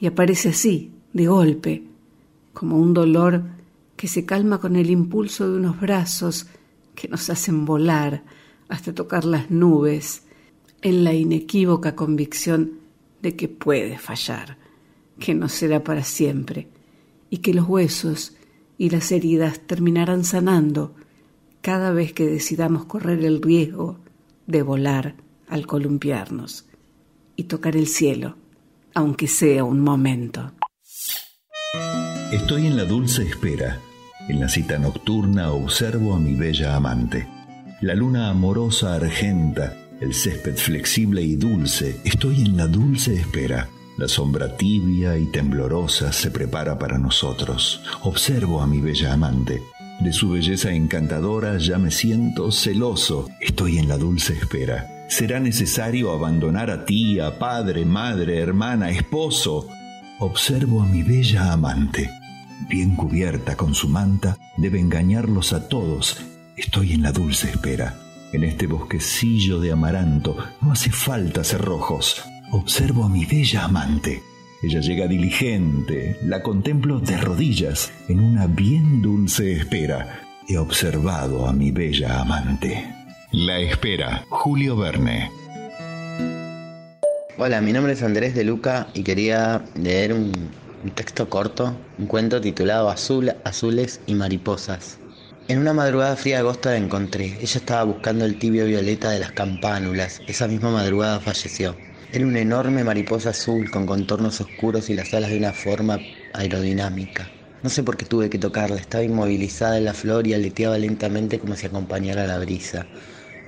y aparece así, de golpe, como un dolor que se calma con el impulso de unos brazos que nos hacen volar hasta tocar las nubes en la inequívoca convicción de que puede fallar, que no será para siempre y que los huesos y las heridas terminarán sanando cada vez que decidamos correr el riesgo de volar al columpiarnos y tocar el cielo, aunque sea un momento. Estoy en la dulce espera. En la cita nocturna observo a mi bella amante. La luna amorosa argenta, el césped flexible y dulce. Estoy en la dulce espera. La sombra tibia y temblorosa se prepara para nosotros. Observo a mi bella amante. De su belleza encantadora ya me siento celoso. Estoy en la dulce espera. Será necesario abandonar a tía, padre, madre, hermana, esposo. Observo a mi bella amante. Bien cubierta con su manta, debe engañarlos a todos. Estoy en la dulce espera. En este bosquecillo de amaranto no hace falta cerrojos. Observo a mi bella amante. Ella llega diligente, la contemplo de rodillas en una bien dulce espera. He observado a mi bella amante. La espera, Julio Verne. Hola, mi nombre es Andrés de Luca y quería leer un, un texto corto, un cuento titulado Azul, Azules y Mariposas. En una madrugada fría de agosto la encontré. Ella estaba buscando el tibio violeta de las campánulas. Esa misma madrugada falleció. Era una enorme mariposa azul con contornos oscuros y las alas de una forma aerodinámica. No sé por qué tuve que tocarla. Estaba inmovilizada en la flor y aleteaba lentamente como si acompañara la brisa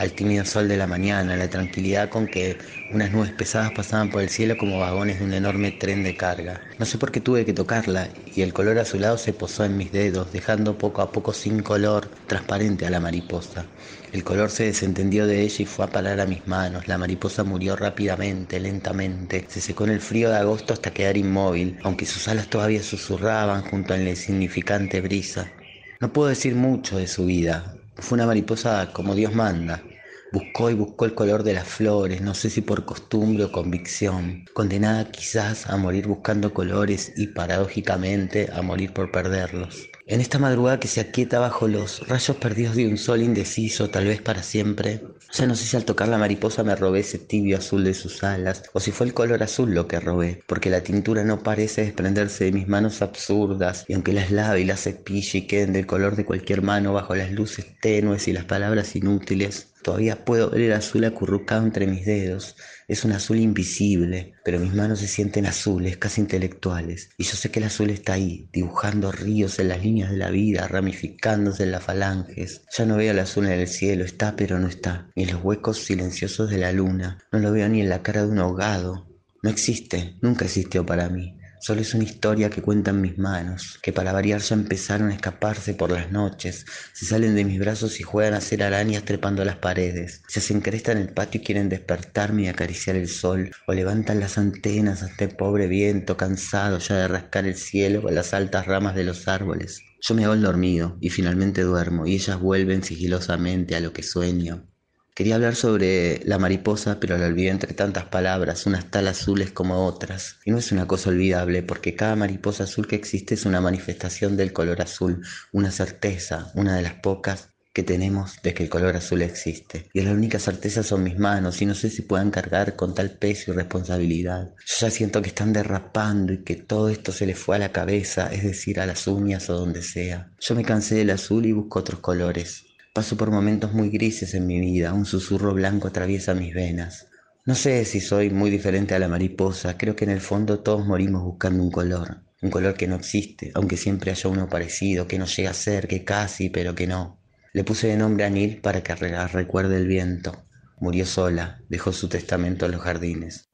al tímido sol de la mañana, la tranquilidad con que unas nubes pesadas pasaban por el cielo como vagones de un enorme tren de carga. No sé por qué tuve que tocarla y el color azulado se posó en mis dedos, dejando poco a poco sin color transparente a la mariposa. El color se desentendió de ella y fue a parar a mis manos. La mariposa murió rápidamente, lentamente. Se secó en el frío de agosto hasta quedar inmóvil, aunque sus alas todavía susurraban junto a la insignificante brisa. No puedo decir mucho de su vida. Fue una mariposa como Dios manda. Buscó y buscó el color de las flores, no sé si por costumbre o convicción, condenada quizás a morir buscando colores y paradójicamente a morir por perderlos. En esta madrugada que se aquieta bajo los rayos perdidos de un sol indeciso, tal vez para siempre, ya no sé si al tocar la mariposa me robé ese tibio azul de sus alas, o si fue el color azul lo que robé, porque la tintura no parece desprenderse de mis manos absurdas, y aunque las lave y las cepille y queden del color de cualquier mano bajo las luces tenues y las palabras inútiles, Todavía puedo ver el azul acurrucado entre mis dedos. Es un azul invisible, pero mis manos se sienten azules, casi intelectuales. Y yo sé que el azul está ahí, dibujando ríos en las líneas de la vida, ramificándose en las falanges. Ya no veo el azul en el cielo, está pero no está. Ni en los huecos silenciosos de la luna. No lo veo ni en la cara de un ahogado. No existe, nunca existió para mí. Solo es una historia que cuentan mis manos, que para variar ya empezaron a escaparse por las noches, se salen de mis brazos y juegan a ser arañas trepando las paredes, se hacen cresta en el patio y quieren despertarme y acariciar el sol, o levantan las antenas hasta el pobre viento cansado ya de rascar el cielo con las altas ramas de los árboles. Yo me hago el dormido y finalmente duermo y ellas vuelven sigilosamente a lo que sueño, Quería hablar sobre la mariposa, pero la olvidé entre tantas palabras, unas tal azules como otras. Y no es una cosa olvidable, porque cada mariposa azul que existe es una manifestación del color azul, una certeza, una de las pocas que tenemos de que el color azul existe. Y la única certeza son mis manos, y no sé si puedan cargar con tal peso y responsabilidad. Yo ya siento que están derrapando y que todo esto se les fue a la cabeza, es decir, a las uñas o donde sea. Yo me cansé del azul y busco otros colores. Paso por momentos muy grises en mi vida, un susurro blanco atraviesa mis venas. No sé si soy muy diferente a la mariposa, creo que en el fondo todos morimos buscando un color, un color que no existe, aunque siempre haya uno parecido, que no llega a ser, que casi, pero que no. Le puse de nombre a Nil para que re- recuerde el viento. Murió sola, dejó su testamento en los jardines.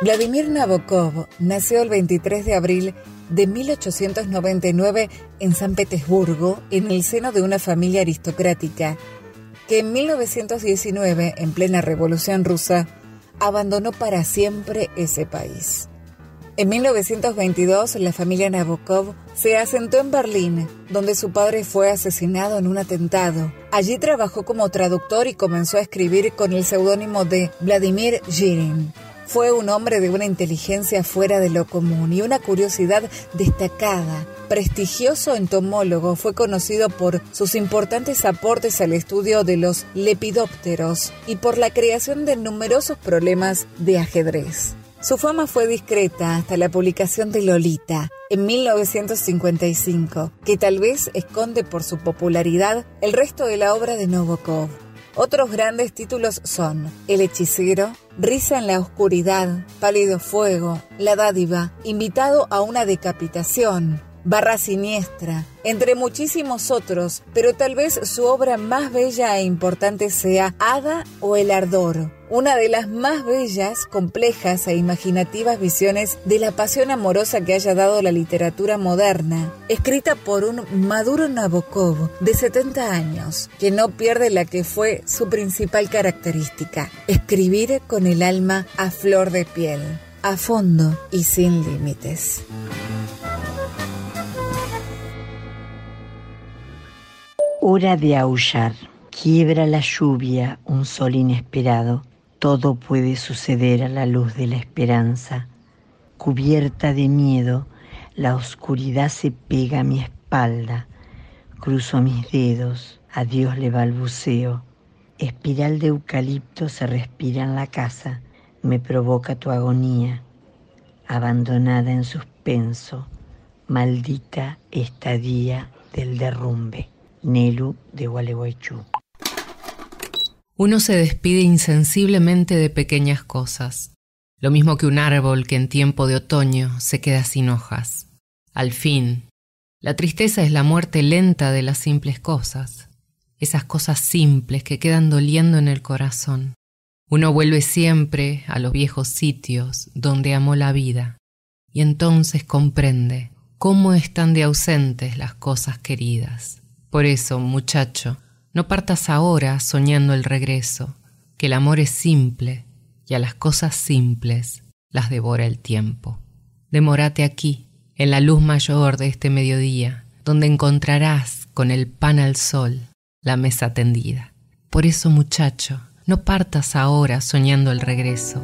Vladimir Nabokov nació el 23 de abril de 1899 en San Petersburgo, en el seno de una familia aristocrática, que en 1919, en plena Revolución Rusa, abandonó para siempre ese país. En 1922, la familia Nabokov se asentó en Berlín, donde su padre fue asesinado en un atentado. Allí trabajó como traductor y comenzó a escribir con el seudónimo de Vladimir Girin. Fue un hombre de una inteligencia fuera de lo común y una curiosidad destacada. Prestigioso entomólogo, fue conocido por sus importantes aportes al estudio de los lepidópteros y por la creación de numerosos problemas de ajedrez. Su fama fue discreta hasta la publicación de Lolita en 1955, que tal vez esconde por su popularidad el resto de la obra de Nabokov. Otros grandes títulos son El hechicero, Risa en la oscuridad, Pálido fuego, La dádiva, Invitado a una decapitación, Barra Siniestra, entre muchísimos otros, pero tal vez su obra más bella e importante sea Hada o El Ardor, una de las más bellas, complejas e imaginativas visiones de la pasión amorosa que haya dado la literatura moderna, escrita por un Maduro Nabokov de 70 años, que no pierde la que fue su principal característica, escribir con el alma a flor de piel, a fondo y sin límites. Hora de aullar. Quiebra la lluvia, un sol inesperado. Todo puede suceder a la luz de la esperanza. Cubierta de miedo, la oscuridad se pega a mi espalda. Cruzo mis dedos, a Dios le balbuceo. Espiral de eucalipto se respira en la casa. Me provoca tu agonía. Abandonada en suspenso, maldita estadía del derrumbe. Nelu de Gualeguaychú. Uno se despide insensiblemente de pequeñas cosas, lo mismo que un árbol que en tiempo de otoño se queda sin hojas. Al fin, la tristeza es la muerte lenta de las simples cosas, esas cosas simples que quedan doliendo en el corazón. Uno vuelve siempre a los viejos sitios donde amó la vida, y entonces comprende cómo están de ausentes las cosas queridas. Por eso, muchacho, no partas ahora soñando el regreso, que el amor es simple y a las cosas simples las devora el tiempo. Demórate aquí, en la luz mayor de este mediodía, donde encontrarás con el pan al sol la mesa tendida. Por eso, muchacho, no partas ahora soñando el regreso,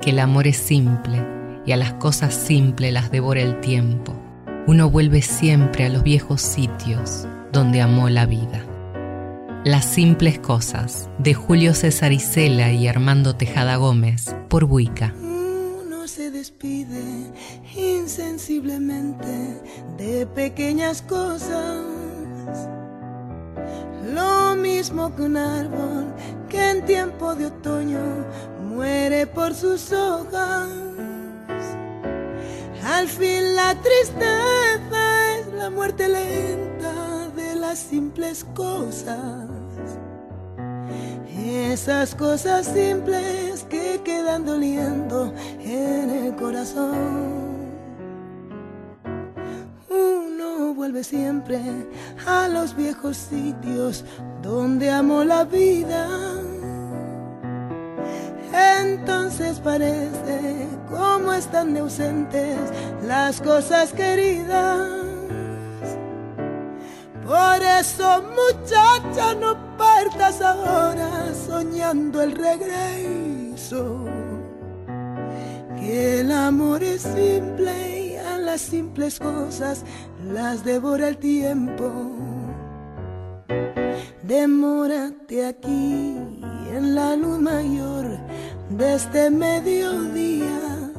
que el amor es simple y a las cosas simples las devora el tiempo. Uno vuelve siempre a los viejos sitios donde amó la vida. Las simples cosas de Julio César Isela y Armando Tejada Gómez por Buica. Uno se despide insensiblemente de pequeñas cosas. Lo mismo que un árbol que en tiempo de otoño muere por sus hojas. Al fin la tristeza es la muerte lenta de las simples cosas. Esas cosas simples que quedan doliendo en el corazón. Uno vuelve siempre a los viejos sitios donde amó la vida. Entonces parece como están ausentes las cosas queridas. Por eso, muchacha, no partas ahora soñando el regreso. Que el amor es simple y a las simples cosas las devora el tiempo. Demórate aquí en la luz mayor de este mediodía,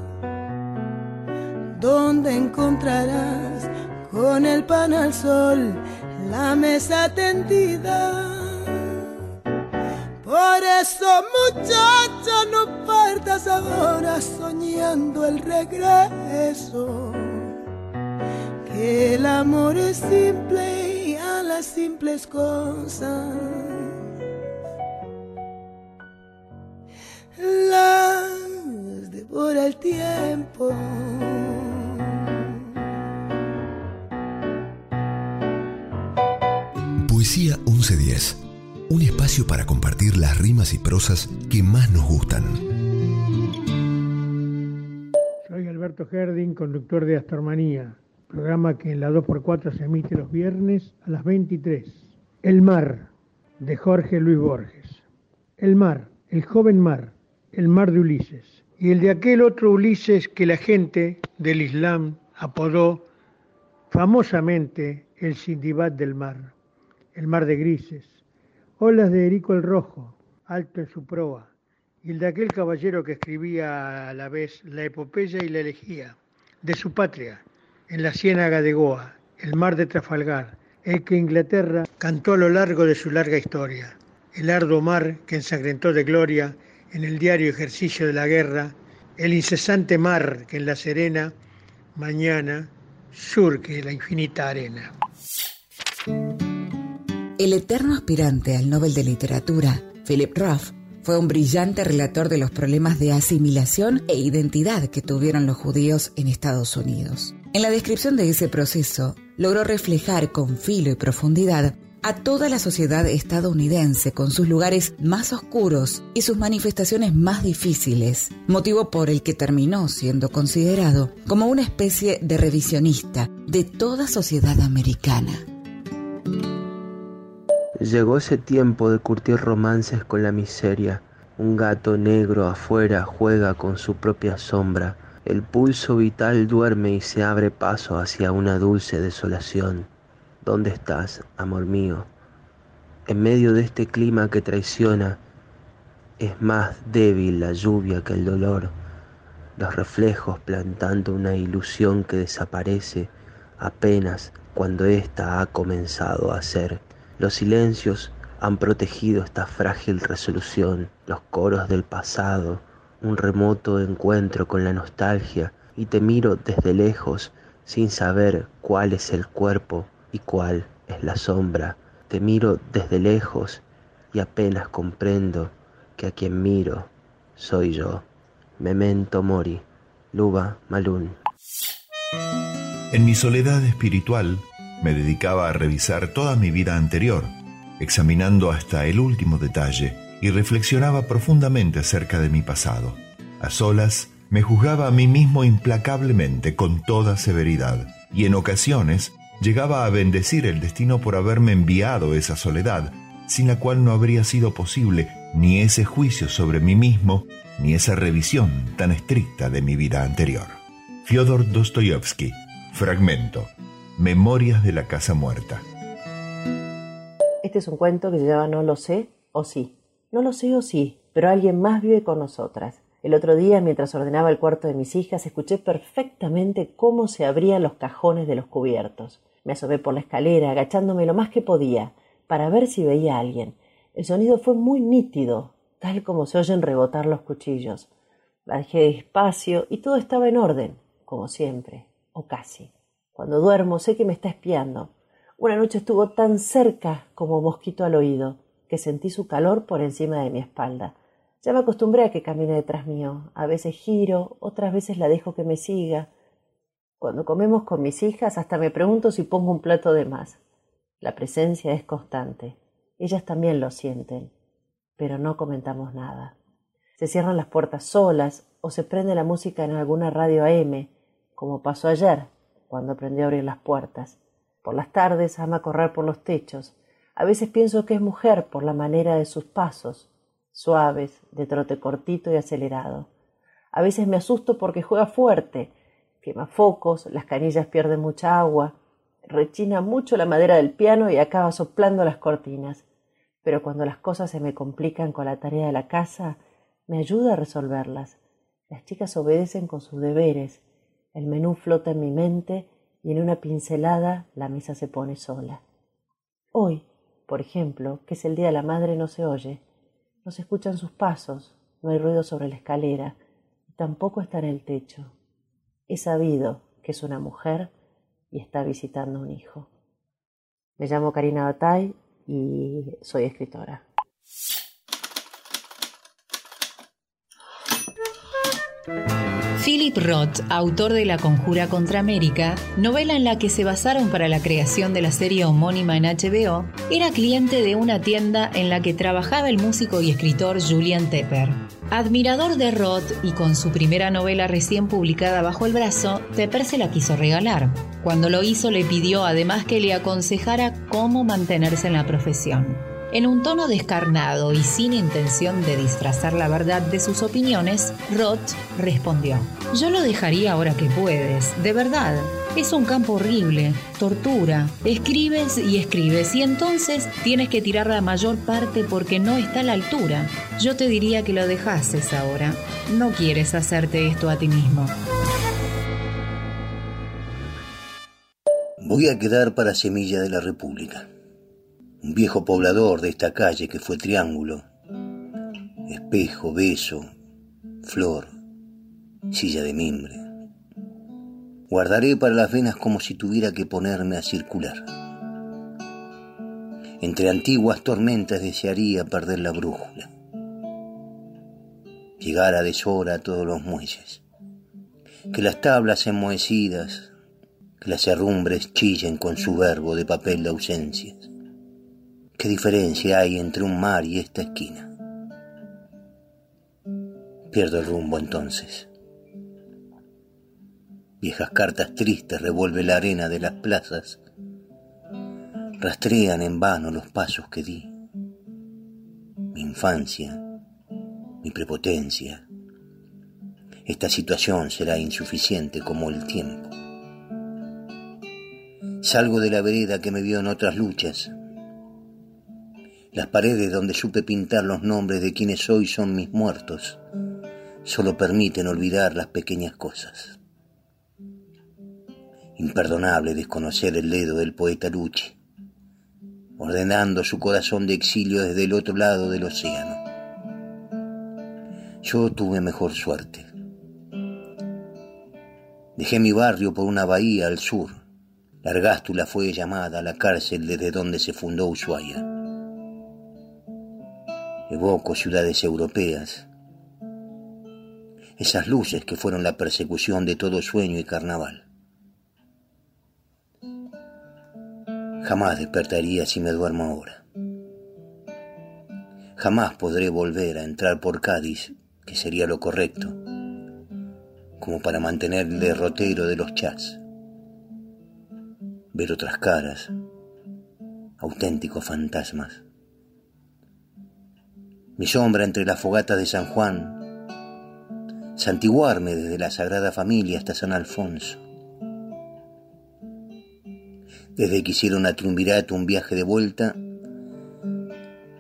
donde encontrarás con el pan al sol la mesa tendida. Por eso, muchacha, no partas ahora soñando el regreso. Que el amor es simple y a las simples cosas las devora el tiempo. Poesía 1110. Un espacio para compartir las rimas y prosas que más nos gustan. Soy Alberto Herding, conductor de Astromanía, programa que en la 2x4 se emite los viernes a las 23. El mar, de Jorge Luis Borges. El mar, el joven mar, el mar de Ulises. Y el de aquel otro Ulises que la gente del Islam apodó famosamente el Sindibat del mar, el mar de grises. Olas de Erico el Rojo, alto en su proa, y el de aquel caballero que escribía a la vez la epopeya y la elegía de su patria, en la ciénaga de Goa, el mar de Trafalgar, el que Inglaterra cantó a lo largo de su larga historia, el arduo mar que ensangrentó de gloria en el diario ejercicio de la guerra, el incesante mar que en la serena mañana surque la infinita arena. El eterno aspirante al Nobel de Literatura, Philip Roth, fue un brillante relator de los problemas de asimilación e identidad que tuvieron los judíos en Estados Unidos. En la descripción de ese proceso, logró reflejar con filo y profundidad a toda la sociedad estadounidense con sus lugares más oscuros y sus manifestaciones más difíciles, motivo por el que terminó siendo considerado como una especie de revisionista de toda sociedad americana. Llegó ese tiempo de curtir romances con la miseria. Un gato negro afuera juega con su propia sombra. El pulso vital duerme y se abre paso hacia una dulce desolación. ¿Dónde estás, amor mío? En medio de este clima que traiciona, es más débil la lluvia que el dolor. Los reflejos plantando una ilusión que desaparece apenas cuando ésta ha comenzado a ser. Los silencios han protegido esta frágil resolución, los coros del pasado, un remoto encuentro con la nostalgia, y te miro desde lejos sin saber cuál es el cuerpo y cuál es la sombra. Te miro desde lejos y apenas comprendo que a quien miro soy yo. Memento mori, Luba Malun. En mi soledad espiritual me dedicaba a revisar toda mi vida anterior, examinando hasta el último detalle y reflexionaba profundamente acerca de mi pasado. A solas me juzgaba a mí mismo implacablemente, con toda severidad, y en ocasiones llegaba a bendecir el destino por haberme enviado esa soledad, sin la cual no habría sido posible ni ese juicio sobre mí mismo, ni esa revisión tan estricta de mi vida anterior. Fyodor Dostoyevsky, fragmento, Memorias de la Casa Muerta. Este es un cuento que se llama No lo sé o sí. No lo sé o sí, pero alguien más vive con nosotras. El otro día, mientras ordenaba el cuarto de mis hijas, escuché perfectamente cómo se abrían los cajones de los cubiertos. Me asomé por la escalera, agachándome lo más que podía, para ver si veía a alguien. El sonido fue muy nítido, tal como se oyen rebotar los cuchillos. Bajé despacio y todo estaba en orden, como siempre, o casi. Cuando duermo sé que me está espiando. Una noche estuvo tan cerca como mosquito al oído, que sentí su calor por encima de mi espalda. Ya me acostumbré a que camine detrás mío. A veces giro, otras veces la dejo que me siga. Cuando comemos con mis hijas hasta me pregunto si pongo un plato de más. La presencia es constante. Ellas también lo sienten, pero no comentamos nada. Se cierran las puertas solas o se prende la música en alguna radio AM, como pasó ayer, cuando aprendió a abrir las puertas. Por las tardes ama correr por los techos. A veces pienso que es mujer por la manera de sus pasos, suaves, de trote cortito y acelerado. A veces me asusto porque juega fuerte, quema focos, las canillas pierden mucha agua, rechina mucho la madera del piano y acaba soplando las cortinas. Pero cuando las cosas se me complican con la tarea de la casa, me ayuda a resolverlas. Las chicas obedecen con sus deberes. El menú flota en mi mente y en una pincelada la mesa se pone sola. Hoy, por ejemplo, que es el día de la madre, no se oye. No se escuchan sus pasos, no hay ruido sobre la escalera, y tampoco está en el techo. He sabido que es una mujer y está visitando un hijo. Me llamo Karina Batay y soy escritora. Philip Roth, autor de La Conjura contra América, novela en la que se basaron para la creación de la serie homónima en HBO, era cliente de una tienda en la que trabajaba el músico y escritor Julian Tepper. Admirador de Roth y con su primera novela recién publicada bajo el brazo, Tepper se la quiso regalar. Cuando lo hizo le pidió además que le aconsejara cómo mantenerse en la profesión. En un tono descarnado y sin intención de disfrazar la verdad de sus opiniones, Roth respondió, Yo lo dejaría ahora que puedes, de verdad. Es un campo horrible, tortura. Escribes y escribes y entonces tienes que tirar la mayor parte porque no está a la altura. Yo te diría que lo dejases ahora. No quieres hacerte esto a ti mismo. Voy a quedar para Semilla de la República. Un viejo poblador de esta calle que fue triángulo, espejo, beso, flor, silla de mimbre. Guardaré para las venas como si tuviera que ponerme a circular. Entre antiguas tormentas desearía perder la brújula. Llegar a deshora a todos los muelles. Que las tablas enmohecidas, que las herrumbres chillen con su verbo de papel de ausencias. ¿Qué diferencia hay entre un mar y esta esquina? Pierdo el rumbo entonces. Viejas cartas tristes revuelve la arena de las plazas. Rastrean en vano los pasos que di. Mi infancia, mi prepotencia. Esta situación será insuficiente como el tiempo. Salgo de la vereda que me vio en otras luchas, las paredes donde supe pintar los nombres de quienes hoy son mis muertos solo permiten olvidar las pequeñas cosas. Imperdonable desconocer el dedo del poeta Lucci, ordenando su corazón de exilio desde el otro lado del océano. Yo tuve mejor suerte. Dejé mi barrio por una bahía al sur. La Argástula fue llamada a la cárcel desde donde se fundó Ushuaia. Evoco ciudades europeas, esas luces que fueron la persecución de todo sueño y carnaval. Jamás despertaría si me duermo ahora. Jamás podré volver a entrar por Cádiz, que sería lo correcto, como para mantener el derrotero de los chats. Ver otras caras, auténticos fantasmas mi sombra entre las fogatas de San Juan, santiguarme desde la Sagrada Familia hasta San Alfonso. Desde que hicieron a Triunvirato un viaje de vuelta,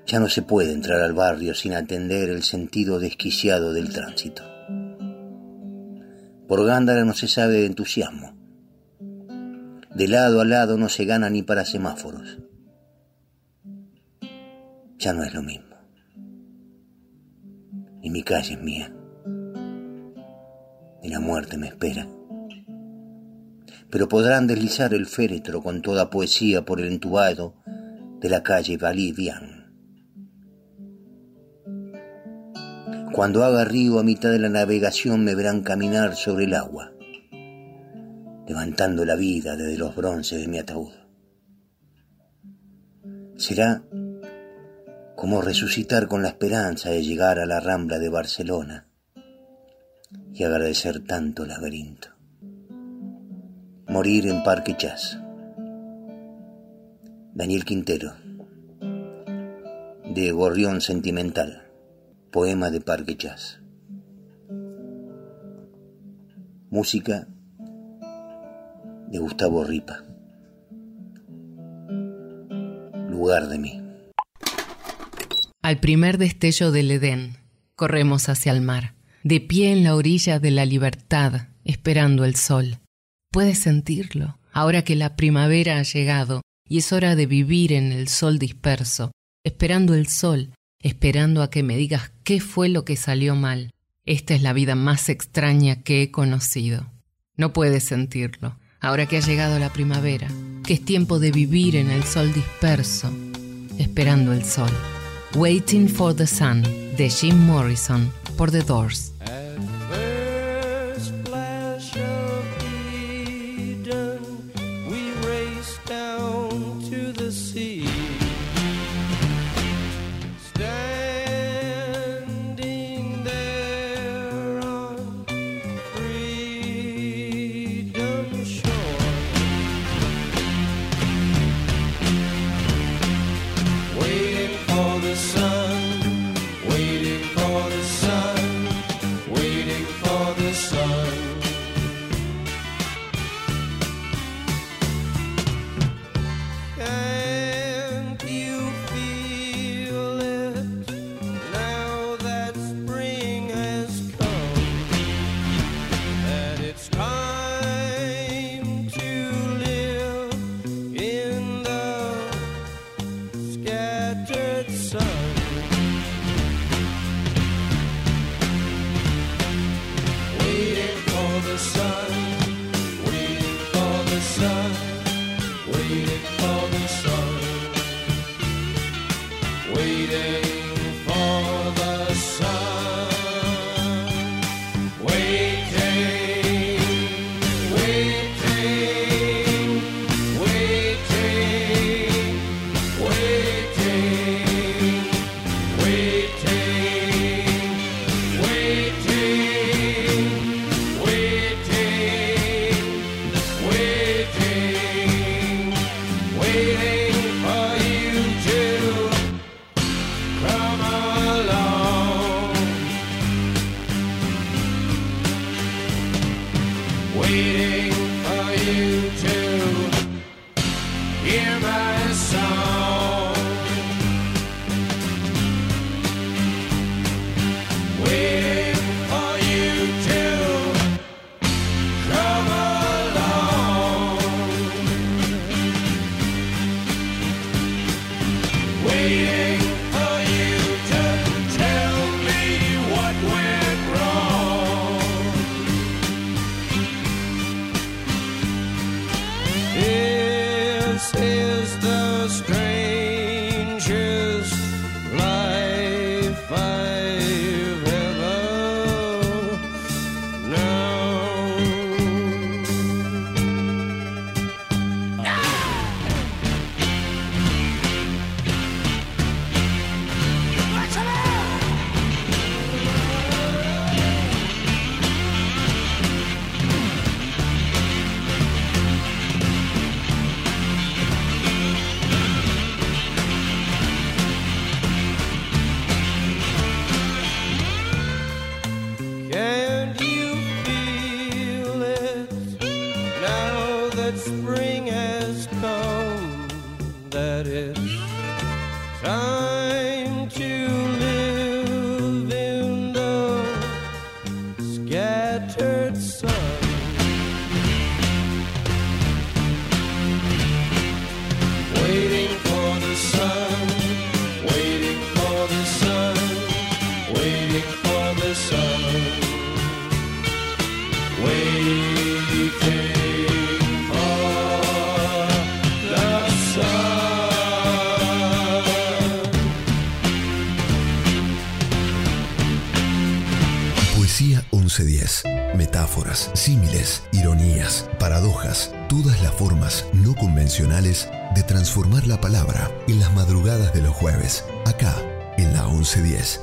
ya no se puede entrar al barrio sin atender el sentido desquiciado del tránsito. Por Gándara no se sabe de entusiasmo. De lado a lado no se gana ni para semáforos. Ya no es lo mismo y mi calle es mía. Y la muerte me espera. Pero podrán deslizar el féretro con toda poesía por el entubado de la calle Valivian. Cuando haga río a mitad de la navegación me verán caminar sobre el agua, levantando la vida desde los bronces de mi ataúd. Será como resucitar con la esperanza de llegar a la rambla de Barcelona y agradecer tanto laberinto. Morir en Parque Chas. Daniel Quintero. De Gorrión Sentimental. Poema de Parque Chas. Música de Gustavo Ripa. Lugar de mí. Al primer destello del Edén, corremos hacia el mar, de pie en la orilla de la libertad, esperando el sol. Puedes sentirlo, ahora que la primavera ha llegado y es hora de vivir en el sol disperso, esperando el sol, esperando a que me digas qué fue lo que salió mal. Esta es la vida más extraña que he conocido. No puedes sentirlo, ahora que ha llegado la primavera, que es tiempo de vivir en el sol disperso, esperando el sol. Waiting for the Sun de Jim Morrison por The Doors. Convencionales de transformar la palabra en las madrugadas de los jueves, acá en la 1110.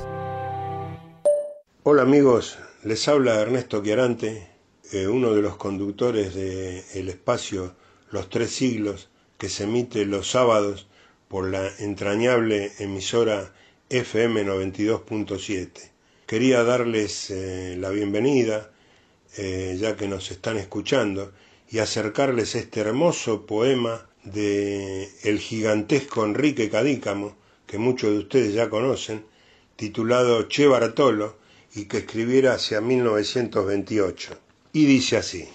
Hola amigos, les habla Ernesto Chiarante, eh, uno de los conductores de el espacio Los Tres Siglos, que se emite los sábados por la entrañable emisora FM 92.7. Quería darles eh, la bienvenida, eh, ya que nos están escuchando, y acercarles este hermoso poema de el gigantesco Enrique Cadícamo, que muchos de ustedes ya conocen, titulado Che Bartolo, y que escribiera hacia 1928. Y dice así,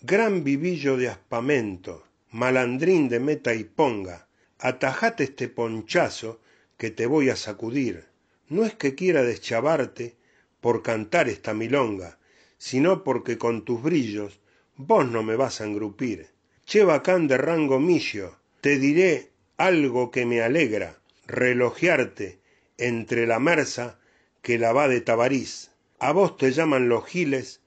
Gran vivillo de aspamento, malandrín de meta y ponga, atajate este ponchazo que te voy a sacudir. No es que quiera deschavarte por cantar esta milonga, sino porque con tus brillos vos no me vas a engrupir. Che bacán de rango millo, te diré algo que me alegra, relojearte entre la merza que la va de Tabarís. A vos te llaman los giles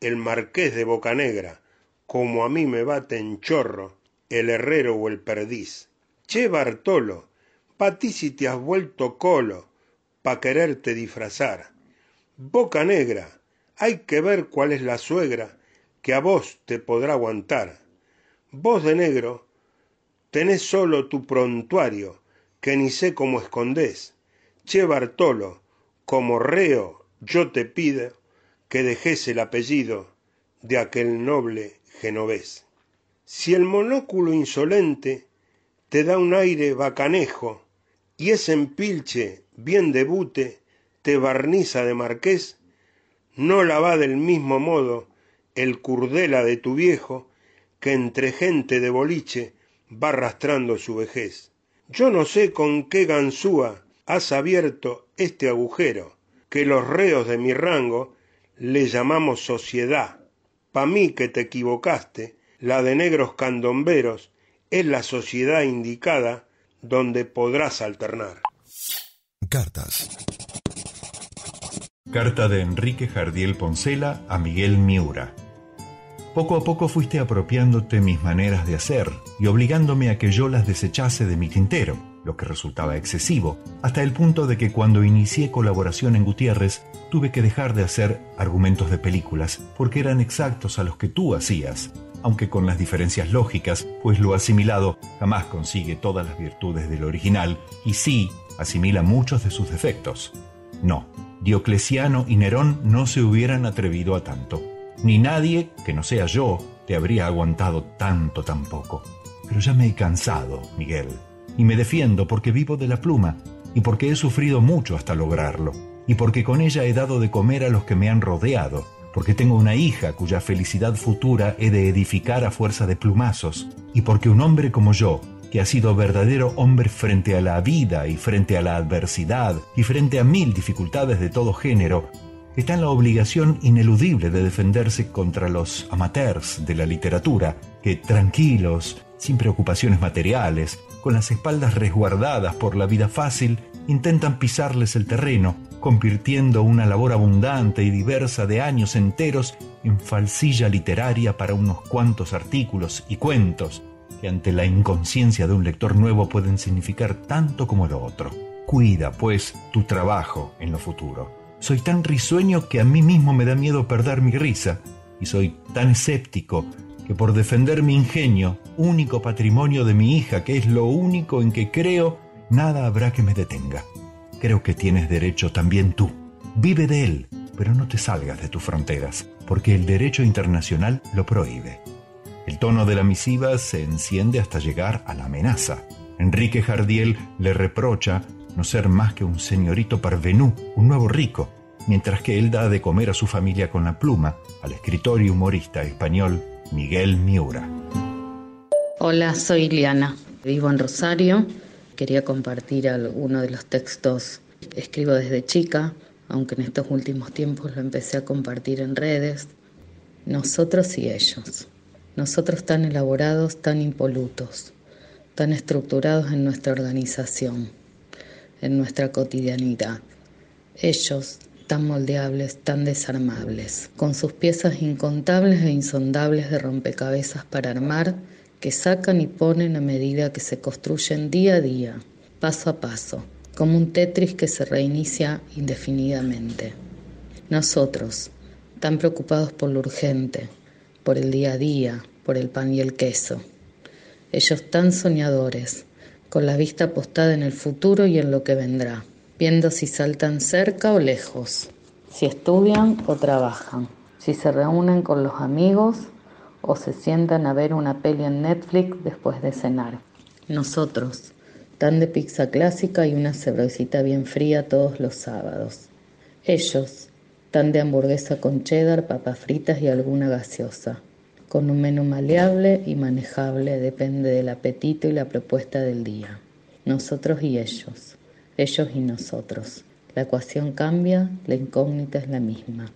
el marqués de Bocanegra, como a mí me baten chorro el herrero o el perdiz. Che Bartolo, pa ti si te has vuelto colo, pa quererte disfrazar. Boca negra, hay que ver cuál es la suegra que a vos te podrá aguantar. Vos de negro, tenés solo tu prontuario, que ni sé cómo escondés. Che Bartolo, como reo yo te pido que dejes el apellido de aquel noble genovés. Si el monóculo insolente te da un aire bacanejo y ese empilche bien debute te barniza de marqués, no la va del mismo modo el curdela de tu viejo que entre gente de boliche va arrastrando su vejez. Yo no sé con qué ganzúa has abierto este agujero, que los reos de mi rango le llamamos sociedad. Pa mí que te equivocaste, la de negros candomberos es la sociedad indicada donde podrás alternar. Cartas. Carta de Enrique Jardiel Poncela a Miguel Miura. Poco a poco fuiste apropiándote mis maneras de hacer y obligándome a que yo las desechase de mi tintero, lo que resultaba excesivo, hasta el punto de que cuando inicié colaboración en Gutiérrez tuve que dejar de hacer argumentos de películas porque eran exactos a los que tú hacías, aunque con las diferencias lógicas, pues lo asimilado jamás consigue todas las virtudes del original y sí asimila muchos de sus defectos. No, Diocleciano y Nerón no se hubieran atrevido a tanto. Ni nadie, que no sea yo, te habría aguantado tanto tampoco. Pero ya me he cansado, Miguel, y me defiendo porque vivo de la pluma, y porque he sufrido mucho hasta lograrlo, y porque con ella he dado de comer a los que me han rodeado, porque tengo una hija cuya felicidad futura he de edificar a fuerza de plumazos, y porque un hombre como yo, que ha sido verdadero hombre frente a la vida y frente a la adversidad y frente a mil dificultades de todo género, está en la obligación ineludible de defenderse contra los amateurs de la literatura, que tranquilos, sin preocupaciones materiales, con las espaldas resguardadas por la vida fácil, intentan pisarles el terreno, convirtiendo una labor abundante y diversa de años enteros en falsilla literaria para unos cuantos artículos y cuentos, que ante la inconsciencia de un lector nuevo pueden significar tanto como lo otro. Cuida, pues, tu trabajo en lo futuro. Soy tan risueño que a mí mismo me da miedo perder mi risa, y soy tan escéptico que por defender mi ingenio, único patrimonio de mi hija, que es lo único en que creo, nada habrá que me detenga. Creo que tienes derecho también tú. Vive de él, pero no te salgas de tus fronteras, porque el derecho internacional lo prohíbe. El tono de la misiva se enciende hasta llegar a la amenaza. Enrique Jardiel le reprocha no ser más que un señorito parvenú, un nuevo rico, mientras que él da de comer a su familia con la pluma al escritor y humorista español Miguel Miura. Hola, soy Liana. Vivo en Rosario. Quería compartir alguno de los textos. Escribo desde chica, aunque en estos últimos tiempos lo empecé a compartir en redes. Nosotros y ellos. Nosotros tan elaborados, tan impolutos, tan estructurados en nuestra organización, en nuestra cotidianidad. Ellos tan moldeables, tan desarmables, con sus piezas incontables e insondables de rompecabezas para armar, que sacan y ponen a medida que se construyen día a día, paso a paso, como un Tetris que se reinicia indefinidamente. Nosotros, tan preocupados por lo urgente, por el día a día, por el pan y el queso. Ellos tan soñadores, con la vista postada en el futuro y en lo que vendrá, viendo si saltan cerca o lejos, si estudian o trabajan, si se reúnen con los amigos o se sientan a ver una peli en Netflix después de cenar. Nosotros, tan de pizza clásica y una cervecita bien fría todos los sábados. Ellos, tan de hamburguesa con cheddar, papas fritas y alguna gaseosa, con un menú maleable y manejable, depende del apetito y la propuesta del día. Nosotros y ellos, ellos y nosotros. La ecuación cambia, la incógnita es la misma.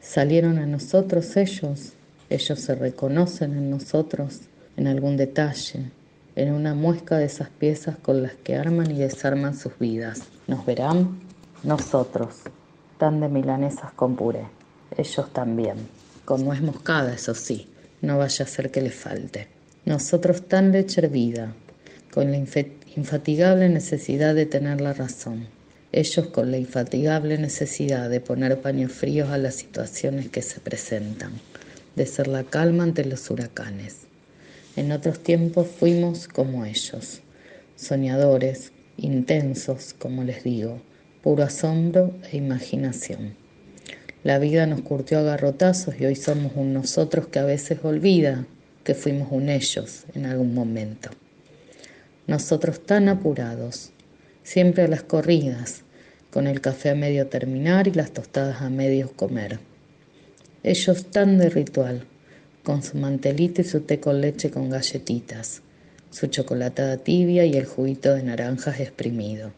Salieron a nosotros ellos, ellos se reconocen en nosotros, en algún detalle, en una muesca de esas piezas con las que arman y desarman sus vidas. ¿Nos verán? Nosotros, tan de milanesas con puré. Ellos también. Con nuez moscada, eso sí, no vaya a ser que les falte. Nosotros tan leche hervida, con la infatigable necesidad de tener la razón. Ellos con la infatigable necesidad de poner paños fríos a las situaciones que se presentan, de ser la calma ante los huracanes. En otros tiempos fuimos como ellos, soñadores, intensos, como les digo, puro asombro e imaginación. La vida nos curtió a garrotazos y hoy somos un nosotros que a veces olvida que fuimos un ellos en algún momento. Nosotros tan apurados, siempre a las corridas, con el café a medio terminar y las tostadas a medio comer. Ellos tan de ritual, con su mantelito y su té con leche con galletitas, su chocolatada tibia y el juguito de naranjas exprimido.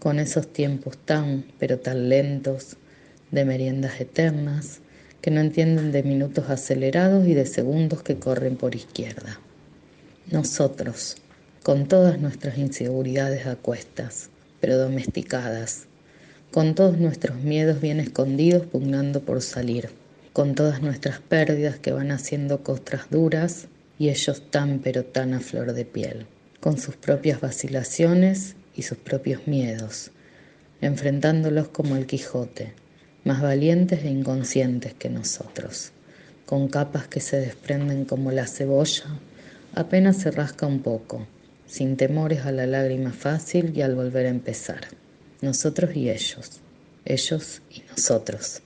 Con esos tiempos tan, pero tan lentos, de meriendas eternas, que no entienden de minutos acelerados y de segundos que corren por izquierda. Nosotros, con todas nuestras inseguridades a cuestas, pero domesticadas, con todos nuestros miedos bien escondidos pugnando por salir, con todas nuestras pérdidas que van haciendo costras duras y ellos tan pero tan a flor de piel, con sus propias vacilaciones y sus propios miedos, enfrentándolos como el Quijote, más valientes e inconscientes que nosotros, con capas que se desprenden como la cebolla, apenas se rasca un poco, sin temores a la lágrima fácil y al volver a empezar. Nosotros y ellos, ellos y nosotros,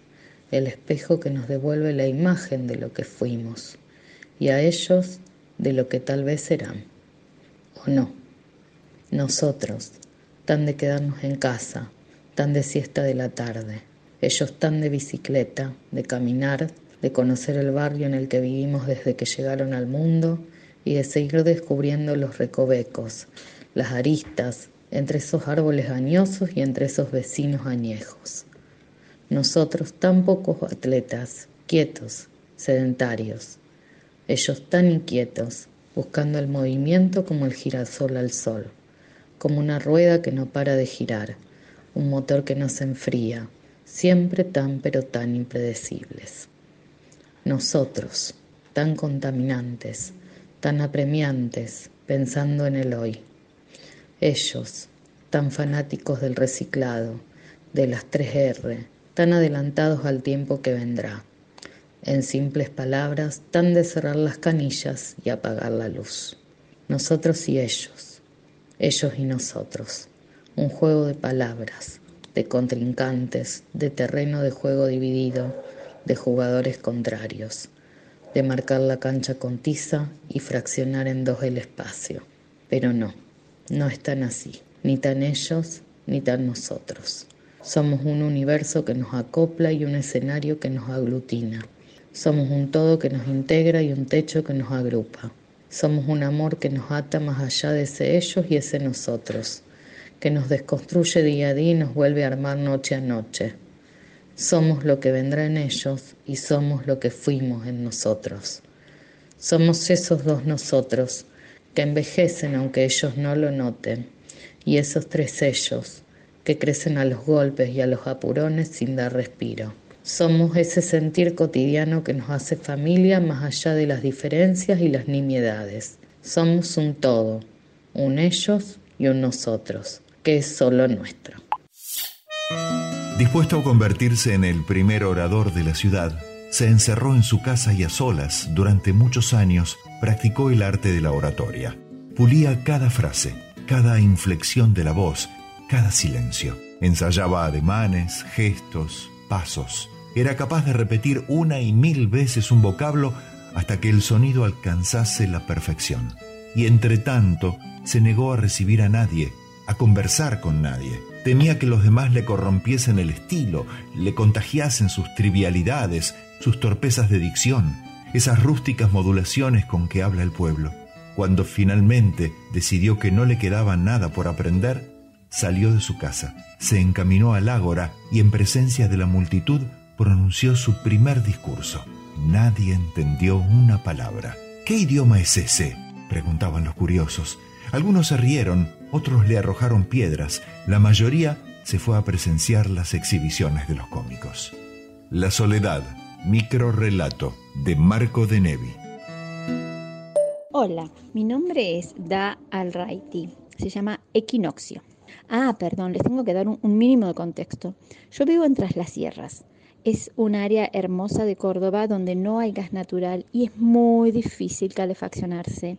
el espejo que nos devuelve la imagen de lo que fuimos, y a ellos de lo que tal vez serán, o no. Nosotros, tan de quedarnos en casa, tan de siesta de la tarde, ellos tan de bicicleta, de caminar, de conocer el barrio en el que vivimos desde que llegaron al mundo y de seguir descubriendo los recovecos, las aristas, entre esos árboles añosos y entre esos vecinos añejos. Nosotros tan pocos atletas, quietos, sedentarios, ellos tan inquietos, buscando el movimiento como el girasol al sol, como una rueda que no para de girar, un motor que no se enfría, siempre tan pero tan impredecibles. Nosotros, tan contaminantes, tan apremiantes, pensando en el hoy. Ellos, tan fanáticos del reciclado, de las 3R, tan adelantados al tiempo que vendrá. En simples palabras, tan de cerrar las canillas y apagar la luz. Nosotros y ellos, ellos y nosotros. Un juego de palabras, de contrincantes, de terreno de juego dividido, de jugadores contrarios, de marcar la cancha con tiza y fraccionar en dos el espacio. Pero no, no es tan así, ni tan ellos, ni tan nosotros. Somos un universo que nos acopla y un escenario que nos aglutina. Somos un todo que nos integra y un techo que nos agrupa. Somos un amor que nos ata más allá de ese ellos y ese nosotros, que nos desconstruye día a día y nos vuelve a armar noche a noche. Somos lo que vendrá en ellos y somos lo que fuimos en nosotros. Somos esos dos nosotros que envejecen aunque ellos no lo noten, y esos tres ellos que crecen a los golpes y a los apurones sin dar respiro. Somos ese sentir cotidiano que nos hace familia más allá de las diferencias y las nimiedades. Somos un todo, un ellos y un nosotros, que es solo nuestro. Dispuesto a convertirse en el primer orador de la ciudad, se encerró en su casa y a solas durante muchos años practicó el arte de la oratoria. Pulía cada frase, cada inflexión de la voz, cada silencio. Ensayaba ademanes, gestos, pasos. Era capaz de repetir una y mil veces un vocablo hasta que el sonido alcanzase la perfección. Y entre tanto se negó a recibir a nadie, a conversar con nadie. Temía que los demás le corrompiesen el estilo, le contagiasen sus trivialidades, sus torpezas de dicción, esas rústicas modulaciones con que habla el pueblo. Cuando finalmente decidió que no le quedaba nada por aprender, salió de su casa, se encaminó al ágora y en presencia de la multitud pronunció su primer discurso. Nadie entendió una palabra. ¿Qué idioma es ese? preguntaban los curiosos. Algunos se rieron, otros le arrojaron piedras, la mayoría se fue a presenciar las exhibiciones de los cómicos. La soledad, microrrelato de Marco de Nevi. Hola, mi nombre es Da Alraiti. Se llama Equinoccio. Ah, perdón, les tengo que dar un, mínimo de contexto. Yo vivo en Tras las Sierras. Es un área hermosa de Córdoba donde no hay gas natural y es muy difícil calefaccionarse.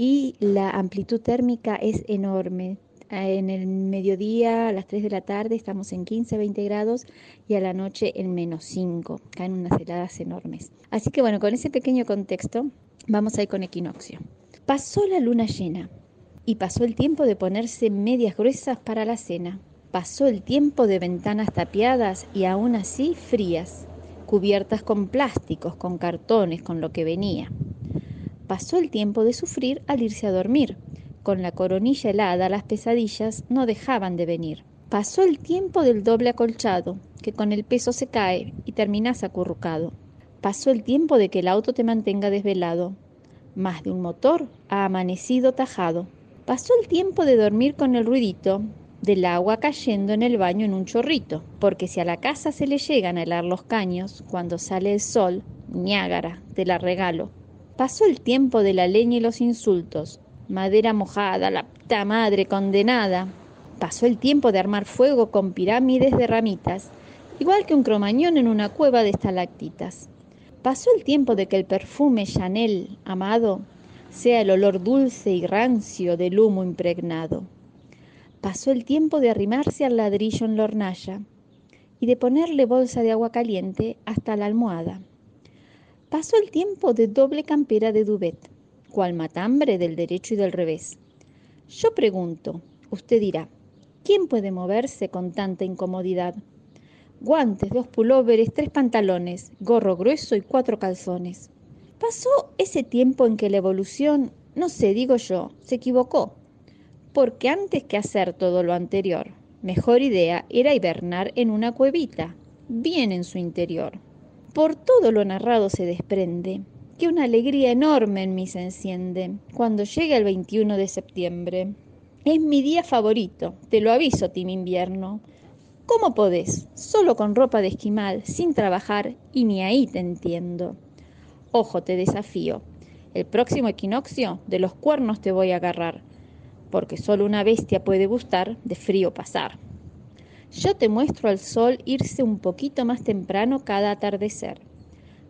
Y la amplitud térmica es enorme. En el mediodía, a las 3 de la tarde, estamos en 15, 20 grados y a la noche en menos 5. Caen unas heladas enormes. Así que bueno, con ese pequeño contexto, vamos a ir con equinoccio. Pasó la luna llena y pasó el tiempo de ponerse medias gruesas para la cena. Pasó el tiempo de ventanas tapiadas y aún así frías, cubiertas con plásticos, con cartones, con lo que venía. Pasó el tiempo de sufrir al irse a dormir. Con la coronilla helada las pesadillas no dejaban de venir. Pasó el tiempo del doble acolchado, que con el peso se cae y terminas acurrucado. Pasó el tiempo de que el auto te mantenga desvelado. Más de un motor ha amanecido tajado. Pasó el tiempo de dormir con el ruidito del agua cayendo en el baño en un chorrito, porque si a la casa se le llegan a helar los caños, cuando sale el sol, Niágara, te la regalo. Pasó el tiempo de la leña y los insultos, madera mojada, la puta madre condenada. Pasó el tiempo de armar fuego con pirámides de ramitas, igual que un cromañón en una cueva de estalactitas. Pasó el tiempo de que el perfume Chanel amado sea el olor dulce y rancio del humo impregnado. Pasó el tiempo de arrimarse al ladrillo en la hornalla y de ponerle bolsa de agua caliente hasta la almohada. Pasó el tiempo de doble campera de duvet, cual matambre del derecho y del revés. Yo pregunto, usted dirá, ¿quién puede moverse con tanta incomodidad? Guantes, dos pulóveres, tres pantalones, gorro grueso y cuatro calzones. Pasó ese tiempo en que la evolución, no sé, digo yo, se equivocó, porque antes que hacer todo lo anterior, mejor idea era hibernar en una cuevita, bien en su interior. Por todo lo narrado se desprende que una alegría enorme en mí se enciende cuando llega el 21 de septiembre. Es mi día favorito, te lo aviso, Tim Invierno. ¿Cómo podés? Solo con ropa de esquimal, sin trabajar, y ni ahí te entiendo. Ojo, te desafío. El próximo equinoccio de los cuernos te voy a agarrar, porque solo una bestia puede gustar de frío pasar. Yo te muestro al sol irse un poquito más temprano cada atardecer.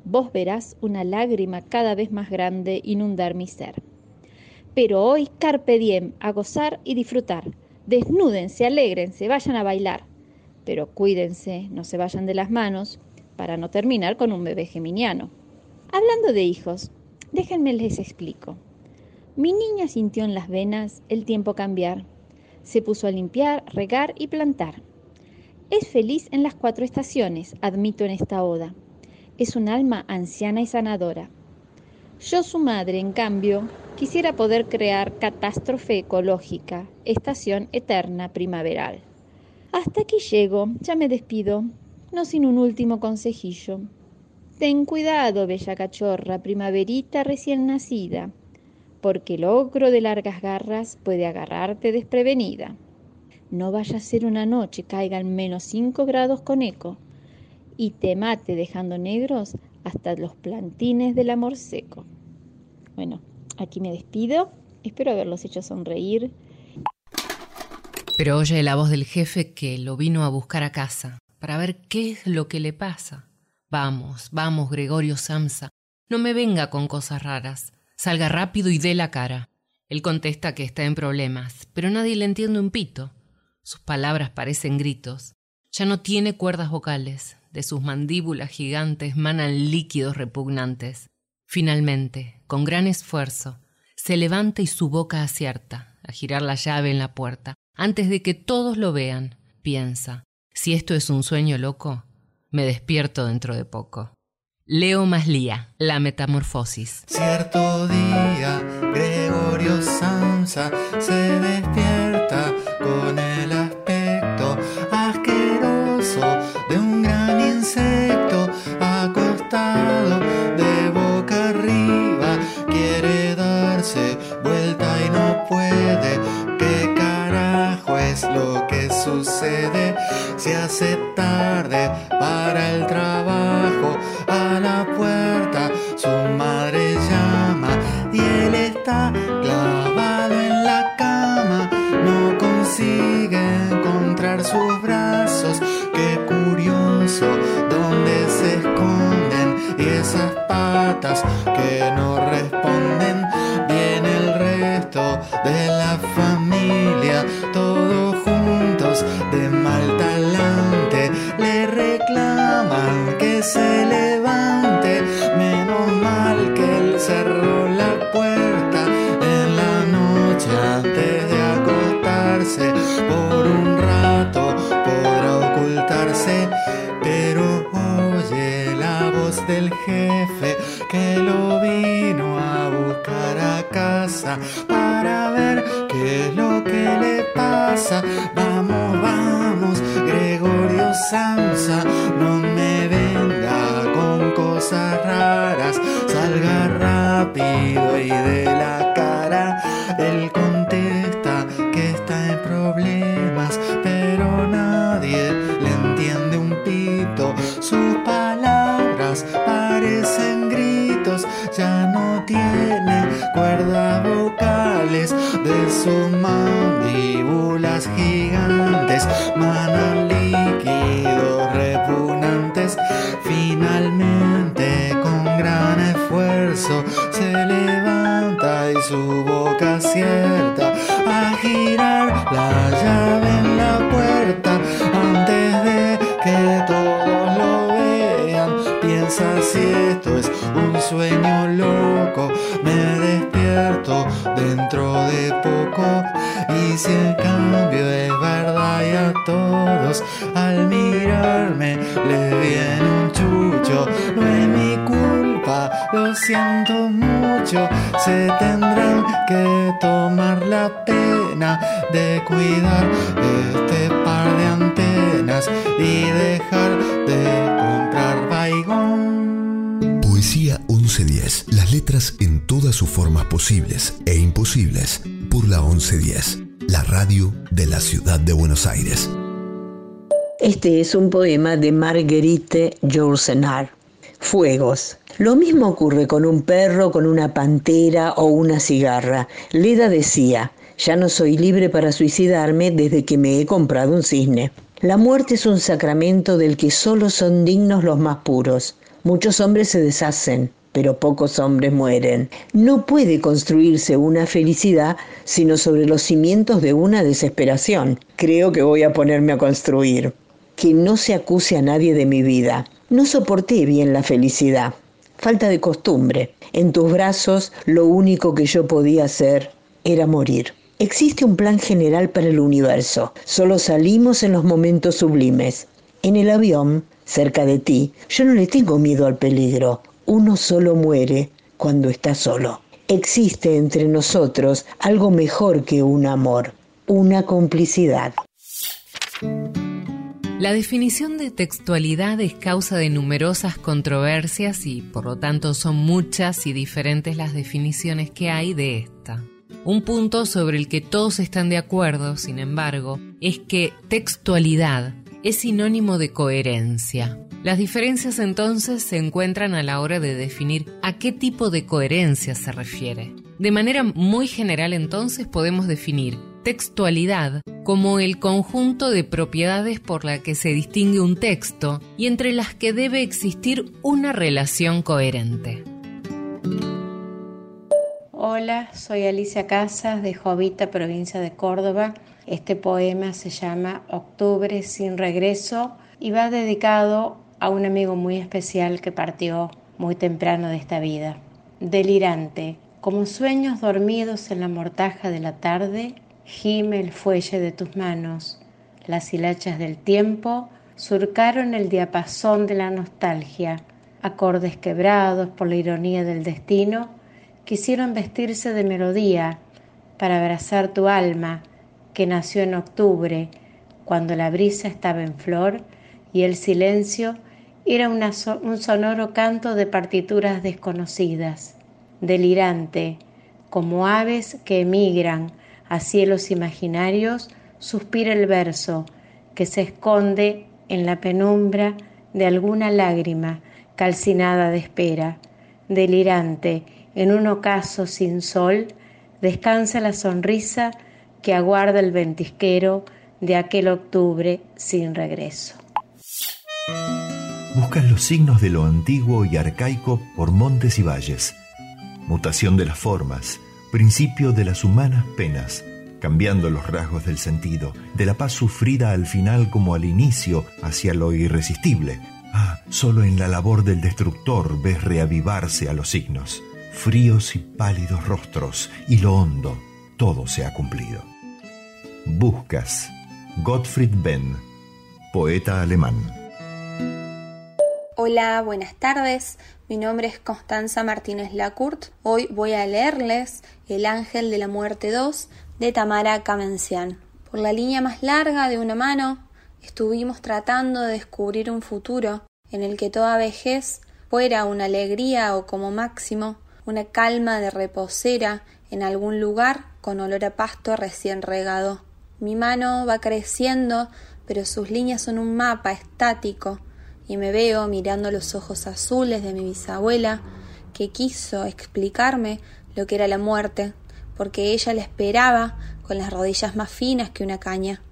Vos verás una lágrima cada vez más grande inundar mi ser. Pero hoy carpe diem, a gozar y disfrutar. Desnúdense, alégrense, vayan a bailar. Pero cuídense, no se vayan de las manos, para no terminar con un bebé geminiano. Hablando de hijos, déjenme les explico. Mi niña sintió en las venas el tiempo cambiar. Se puso a limpiar, regar y plantar. Es feliz en las cuatro estaciones, admito en esta oda. Es un alma anciana y sanadora. Yo, su madre, en cambio, quisiera poder crear catástrofe ecológica, estación eterna primaveral. Hasta aquí llego, ya me despido, no sin un último consejillo. Ten cuidado, bella cachorra, primaverita recién nacida, porque el ogro de largas garras puede agarrarte desprevenida. No vaya a ser una noche caigan menos cinco grados con eco y te mate dejando negros hasta los plantines del amor seco. Bueno, aquí me despido. Espero haberlos hecho sonreír. Pero oye la voz del jefe que lo vino a buscar a casa para ver qué es lo que le pasa. Vamos, vamos, Gregorio Samsa, no me venga con cosas raras. Salga rápido y dé la cara. Él contesta que está en problemas, pero nadie le entiende un pito. Sus palabras parecen gritos. Ya no tiene cuerdas vocales. De sus mandíbulas gigantes manan líquidos repugnantes. Finalmente, con gran esfuerzo, se levanta y su boca acierta a girar la llave en la puerta. Antes de que todos lo vean, piensa, si esto es un sueño loco, me despierto dentro de poco. Leo Maslía, La Metamorfosis. Cierto día, Gregorio Samsa se despierta con el aspecto asqueroso de un gran insecto acostado de boca arriba. Quiere darse vuelta y no puede. ¿Qué carajo es lo que sucede? Se hace tarde se tendrán que tomar la pena de cuidar este par de antenas y dejar de comprar baigón. Poesía 1110. Las letras en todas sus formas posibles e imposibles por la 1110. La radio de la ciudad de Buenos Aires. Este es un poema de Marguerite Yourcenar. Fuegos. Lo mismo ocurre con un perro, con una pantera o una cigarra. Leda decía, ya no soy libre para suicidarme desde que me he comprado un cisne. La muerte es un sacramento del que solo son dignos los más puros. Muchos hombres se deshacen, pero pocos hombres mueren. No puede construirse una felicidad sino sobre los cimientos de una desesperación. Creo que voy a ponerme a construir. Que no se acuse a nadie de mi vida. No soporté bien la felicidad. Falta de costumbre. En tus brazos lo único que yo podía hacer era morir. Existe un plan general para el universo. Solo salimos en los momentos sublimes. En el avión, cerca de ti, yo no le tengo miedo al peligro. Uno solo muere cuando está solo. Existe entre nosotros algo mejor que un amor, una complicidad. La definición de textualidad es causa de numerosas controversias y por lo tanto son muchas y diferentes las definiciones que hay de esta. Un punto sobre el que todos están de acuerdo, sin embargo, es que textualidad es sinónimo de coherencia. Las diferencias entonces se encuentran a la hora de definir a qué tipo de coherencia se refiere. De manera muy general entonces podemos definir textualidad como el conjunto de propiedades por la que se distingue un texto y entre las que debe existir una relación coherente. Hola, soy Alicia Casas de Jovita, provincia de Córdoba. Este poema se llama Octubre sin regreso y va dedicado a un amigo muy especial que partió muy temprano de esta vida. Delirante, como sueños dormidos en la mortaja de la tarde, gime el fuelle de tus manos. Las hilachas del tiempo surcaron el diapasón de la nostalgia. Acordes quebrados por la ironía del destino quisieron vestirse de melodía para abrazar tu alma que nació en octubre, cuando la brisa estaba en flor y el silencio era un sonoro canto de partituras desconocidas, delirante, como aves que emigran a cielos imaginarios, suspira el verso que se esconde en la penumbra de alguna lágrima calcinada de espera, delirante, en un ocaso sin sol, descansa la sonrisa que aguarda el ventisquero de aquel octubre sin regreso. buscan los signos de lo antiguo y arcaico por montes y valles. Mutación de las formas, principio de las humanas penas, cambiando los rasgos del sentido, de la paz sufrida al final como al inicio hacia lo irresistible. Ah, solo en la labor del destructor ves reavivarse a los signos, fríos y pálidos rostros, y lo hondo, todo se ha cumplido. Buscas, Gottfried Benn, poeta alemán. Hola, buenas tardes. Mi nombre es Constanza Martínez Lacourt. Hoy voy a leerles El Ángel de la Muerte 2 de Tamara Kamencian. Por la línea más larga de una mano, estuvimos tratando de descubrir un futuro en el que toda vejez fuera una alegría o como máximo una calma de reposera en algún lugar con olor a pasto recién regado. Mi mano va creciendo, pero sus líneas son un mapa estático y me veo mirando los ojos azules de mi bisabuela que quiso explicarme lo que era la muerte, porque ella la esperaba con las rodillas más finas que una caña.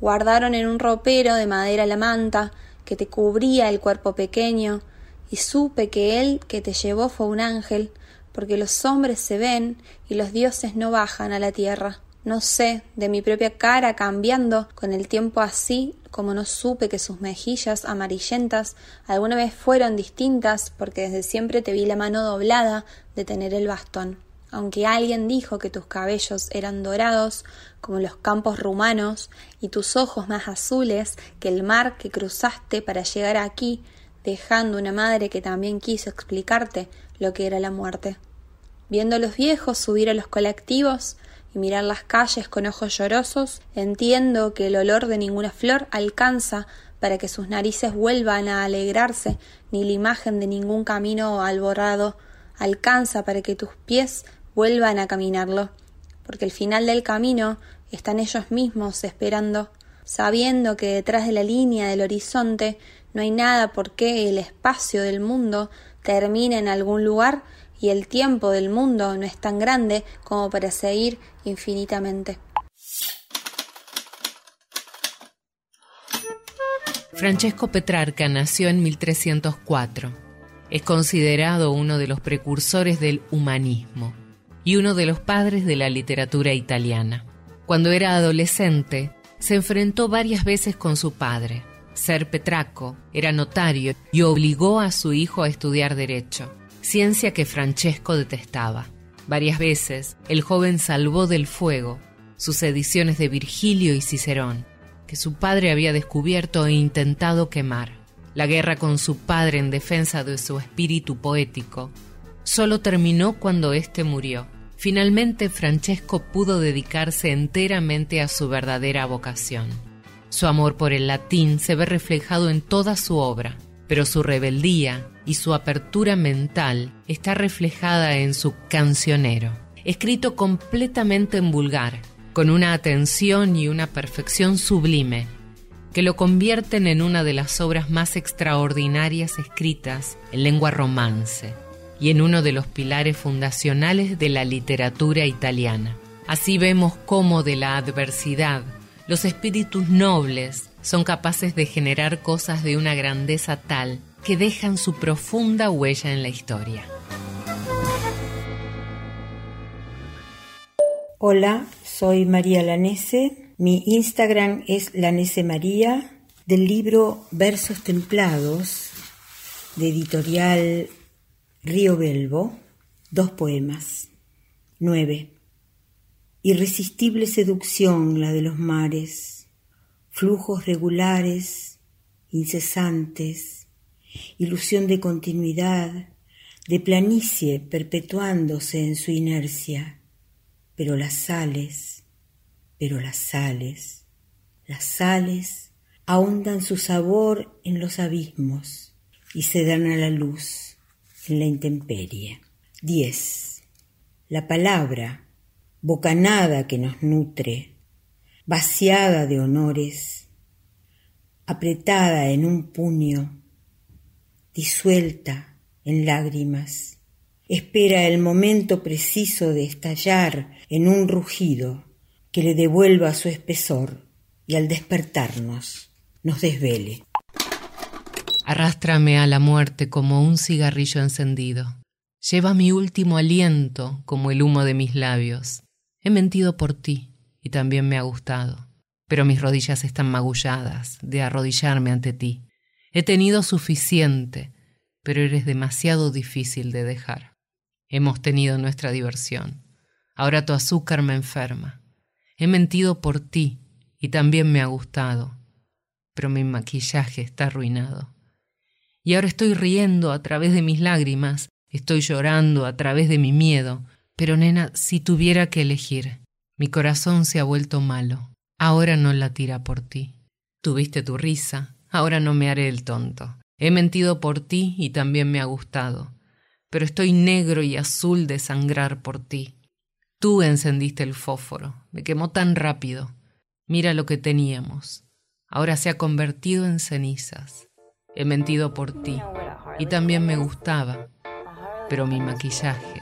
Guardaron en un ropero de madera la manta que te cubría el cuerpo pequeño, y supe que él que te llevó fue un ángel, porque los hombres se ven y los dioses no bajan a la tierra. No sé, de mi propia cara cambiando con el tiempo así como no supe que sus mejillas amarillentas alguna vez fueron distintas porque desde siempre te vi la mano doblada de tener el bastón. Aunque alguien dijo que tus cabellos eran dorados como los campos rumanos y tus ojos más azules que el mar que cruzaste para llegar aquí, dejando una madre que también quiso explicarte lo que era la muerte. Viendo a los viejos subir a los colectivos, y mirar las calles con ojos llorosos, entiendo que el olor de ninguna flor alcanza para que sus narices vuelvan a alegrarse, ni la imagen de ningún camino alborado alcanza para que tus pies vuelvan a caminarlo, porque el final del camino están ellos mismos esperando, sabiendo que detrás de la línea del horizonte no hay nada por qué el espacio del mundo termine en algún lugar y el tiempo del mundo no es tan grande como para seguir infinitamente. Francesco Petrarca nació en 1304. Es considerado uno de los precursores del humanismo y uno de los padres de la literatura italiana. Cuando era adolescente, se enfrentó varias veces con su padre. Ser Petrarco era notario y obligó a su hijo a estudiar derecho ciencia que Francesco detestaba. Varias veces el joven salvó del fuego sus ediciones de Virgilio y Cicerón, que su padre había descubierto e intentado quemar. La guerra con su padre en defensa de su espíritu poético solo terminó cuando éste murió. Finalmente Francesco pudo dedicarse enteramente a su verdadera vocación. Su amor por el latín se ve reflejado en toda su obra, pero su rebeldía y su apertura mental está reflejada en su cancionero, escrito completamente en vulgar, con una atención y una perfección sublime, que lo convierten en una de las obras más extraordinarias escritas en lengua romance y en uno de los pilares fundacionales de la literatura italiana. Así vemos cómo de la adversidad los espíritus nobles son capaces de generar cosas de una grandeza tal que dejan su profunda huella en la historia. Hola, soy María Lanese. Mi Instagram es Lanese María del libro Versos Templados de editorial Río Belvo. Dos poemas. 9. Irresistible seducción la de los mares, flujos regulares, incesantes, ilusión de continuidad, de planicie perpetuándose en su inercia, pero las sales, pero las sales, las sales ahondan su sabor en los abismos y se dan a la luz en la intemperie. 10. La palabra, bocanada que nos nutre, vaciada de honores, apretada en un puño, disuelta en lágrimas, espera el momento preciso de estallar en un rugido que le devuelva su espesor y al despertarnos nos desvele. Arrástrame a la muerte como un cigarrillo encendido. Lleva mi último aliento como el humo de mis labios. He mentido por ti y también me ha gustado, pero mis rodillas están magulladas de arrodillarme ante ti. He tenido suficiente, pero eres demasiado difícil de dejar. Hemos tenido nuestra diversión. Ahora tu azúcar me enferma. He mentido por ti y también me ha gustado, pero mi maquillaje está arruinado. Y ahora estoy riendo a través de mis lágrimas, estoy llorando a través de mi miedo, pero nena, si tuviera que elegir, mi corazón se ha vuelto malo, ahora no latirá por ti. Tuviste tu risa, ahora no me haré el tonto. He mentido por ti y también me ha gustado, pero estoy negro y azul de sangrar por ti. Tú encendiste el fósforo, me quemó tan rápido. Mira lo que teníamos. Ahora se ha convertido en cenizas. He mentido por ti y también me gustaba, pero mi maquillaje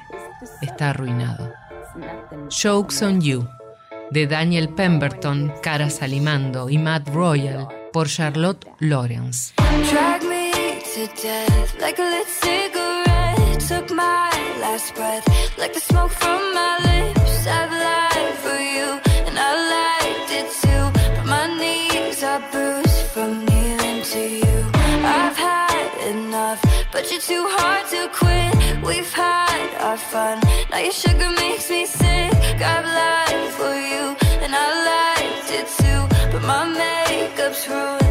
está arruinado. Jokes on You, de Daniel Pemberton, Cara Salimando y Matt Royal, por Charlotte Lawrence. But you're too hard to quit. We've had our fun. Now your sugar makes me sick. I've lied for you and I liked it too. But my makeup's ruined.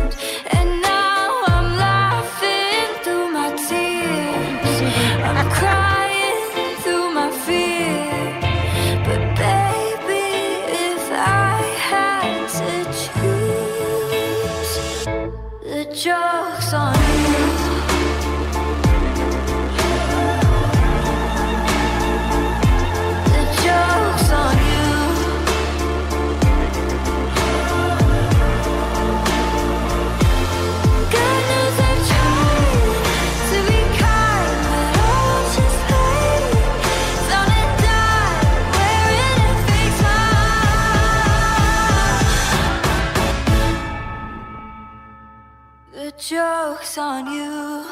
Joke's on you.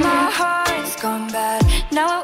My heart's gone bad. Now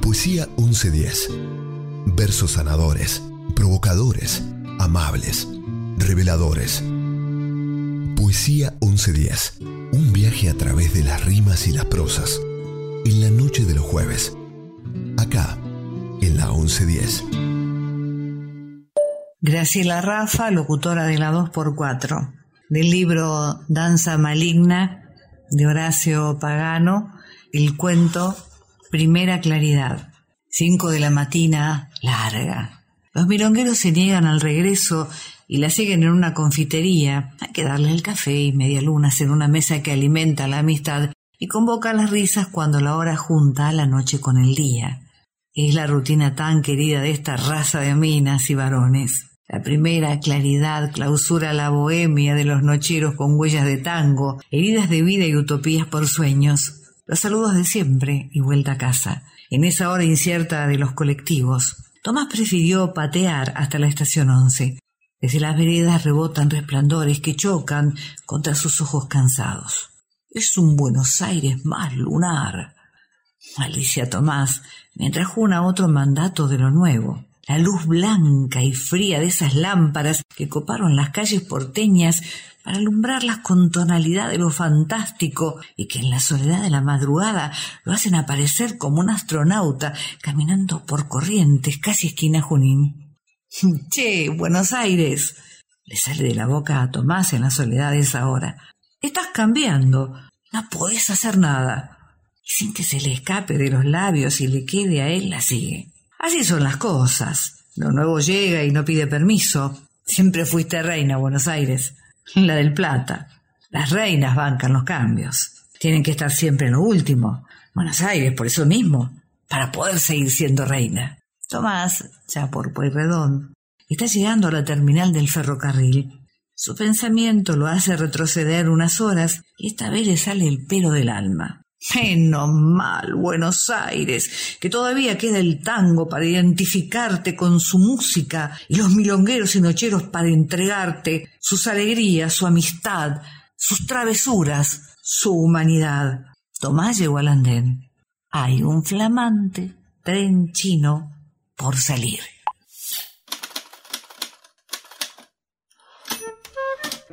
Poesía 1110. Versos sanadores, provocadores, amables, reveladores. Poesía 1110. Un viaje a través de las rimas y las prosas. En la noche de los jueves. Acá, en la 1110. Graciela Rafa, locutora de la 2x4, del libro Danza Maligna de Horacio Pagano, el cuento Primera Claridad. 5 de la matina, larga. Los milongueros se niegan al regreso y la siguen en una confitería. Hay que darle el café y media lunas en una mesa que alimenta la amistad y convoca las risas cuando la hora junta la noche con el día. Es la rutina tan querida de esta raza de minas y varones. La primera claridad clausura la bohemia de los nocheros con huellas de tango, heridas de vida y utopías por sueños. Los saludos de siempre y vuelta a casa. En esa hora incierta de los colectivos, Tomás prefirió patear hasta la estación 11. Desde las veredas rebotan resplandores que chocan contra sus ojos cansados. Es un Buenos Aires más lunar. Alicia Tomás, mientras juna otro mandato de lo nuevo. La luz blanca y fría de esas lámparas que coparon las calles porteñas para alumbrarlas con tonalidad de lo fantástico y que en la soledad de la madrugada lo hacen aparecer como un astronauta caminando por corrientes casi esquina Junín. [LAUGHS] Che, Buenos Aires. Le sale de la boca a Tomás en la soledad de esa hora. Estás cambiando. No podés hacer nada. Y sin que se le escape de los labios y le quede a él, la sigue. Así son las cosas. Lo nuevo llega y no pide permiso. Siempre fuiste reina, Buenos Aires. [LAUGHS] La del Plata. Las reinas bancan los cambios. Tienen que estar siempre en lo último. Buenos Aires, por eso mismo, para poder seguir siendo reina. Tomás, ya por Pueyrredón, está llegando a la terminal del ferrocarril. Su pensamiento lo hace retroceder unas horas y esta vez le sale el pelo del alma. Menos mal, Buenos Aires, que todavía queda el tango para identificarte con su música y los milongueros y nocheros para entregarte sus alegrías, su amistad, sus travesuras, su humanidad. Tomás llegó al andén. Hay un flamante tren chino por salir.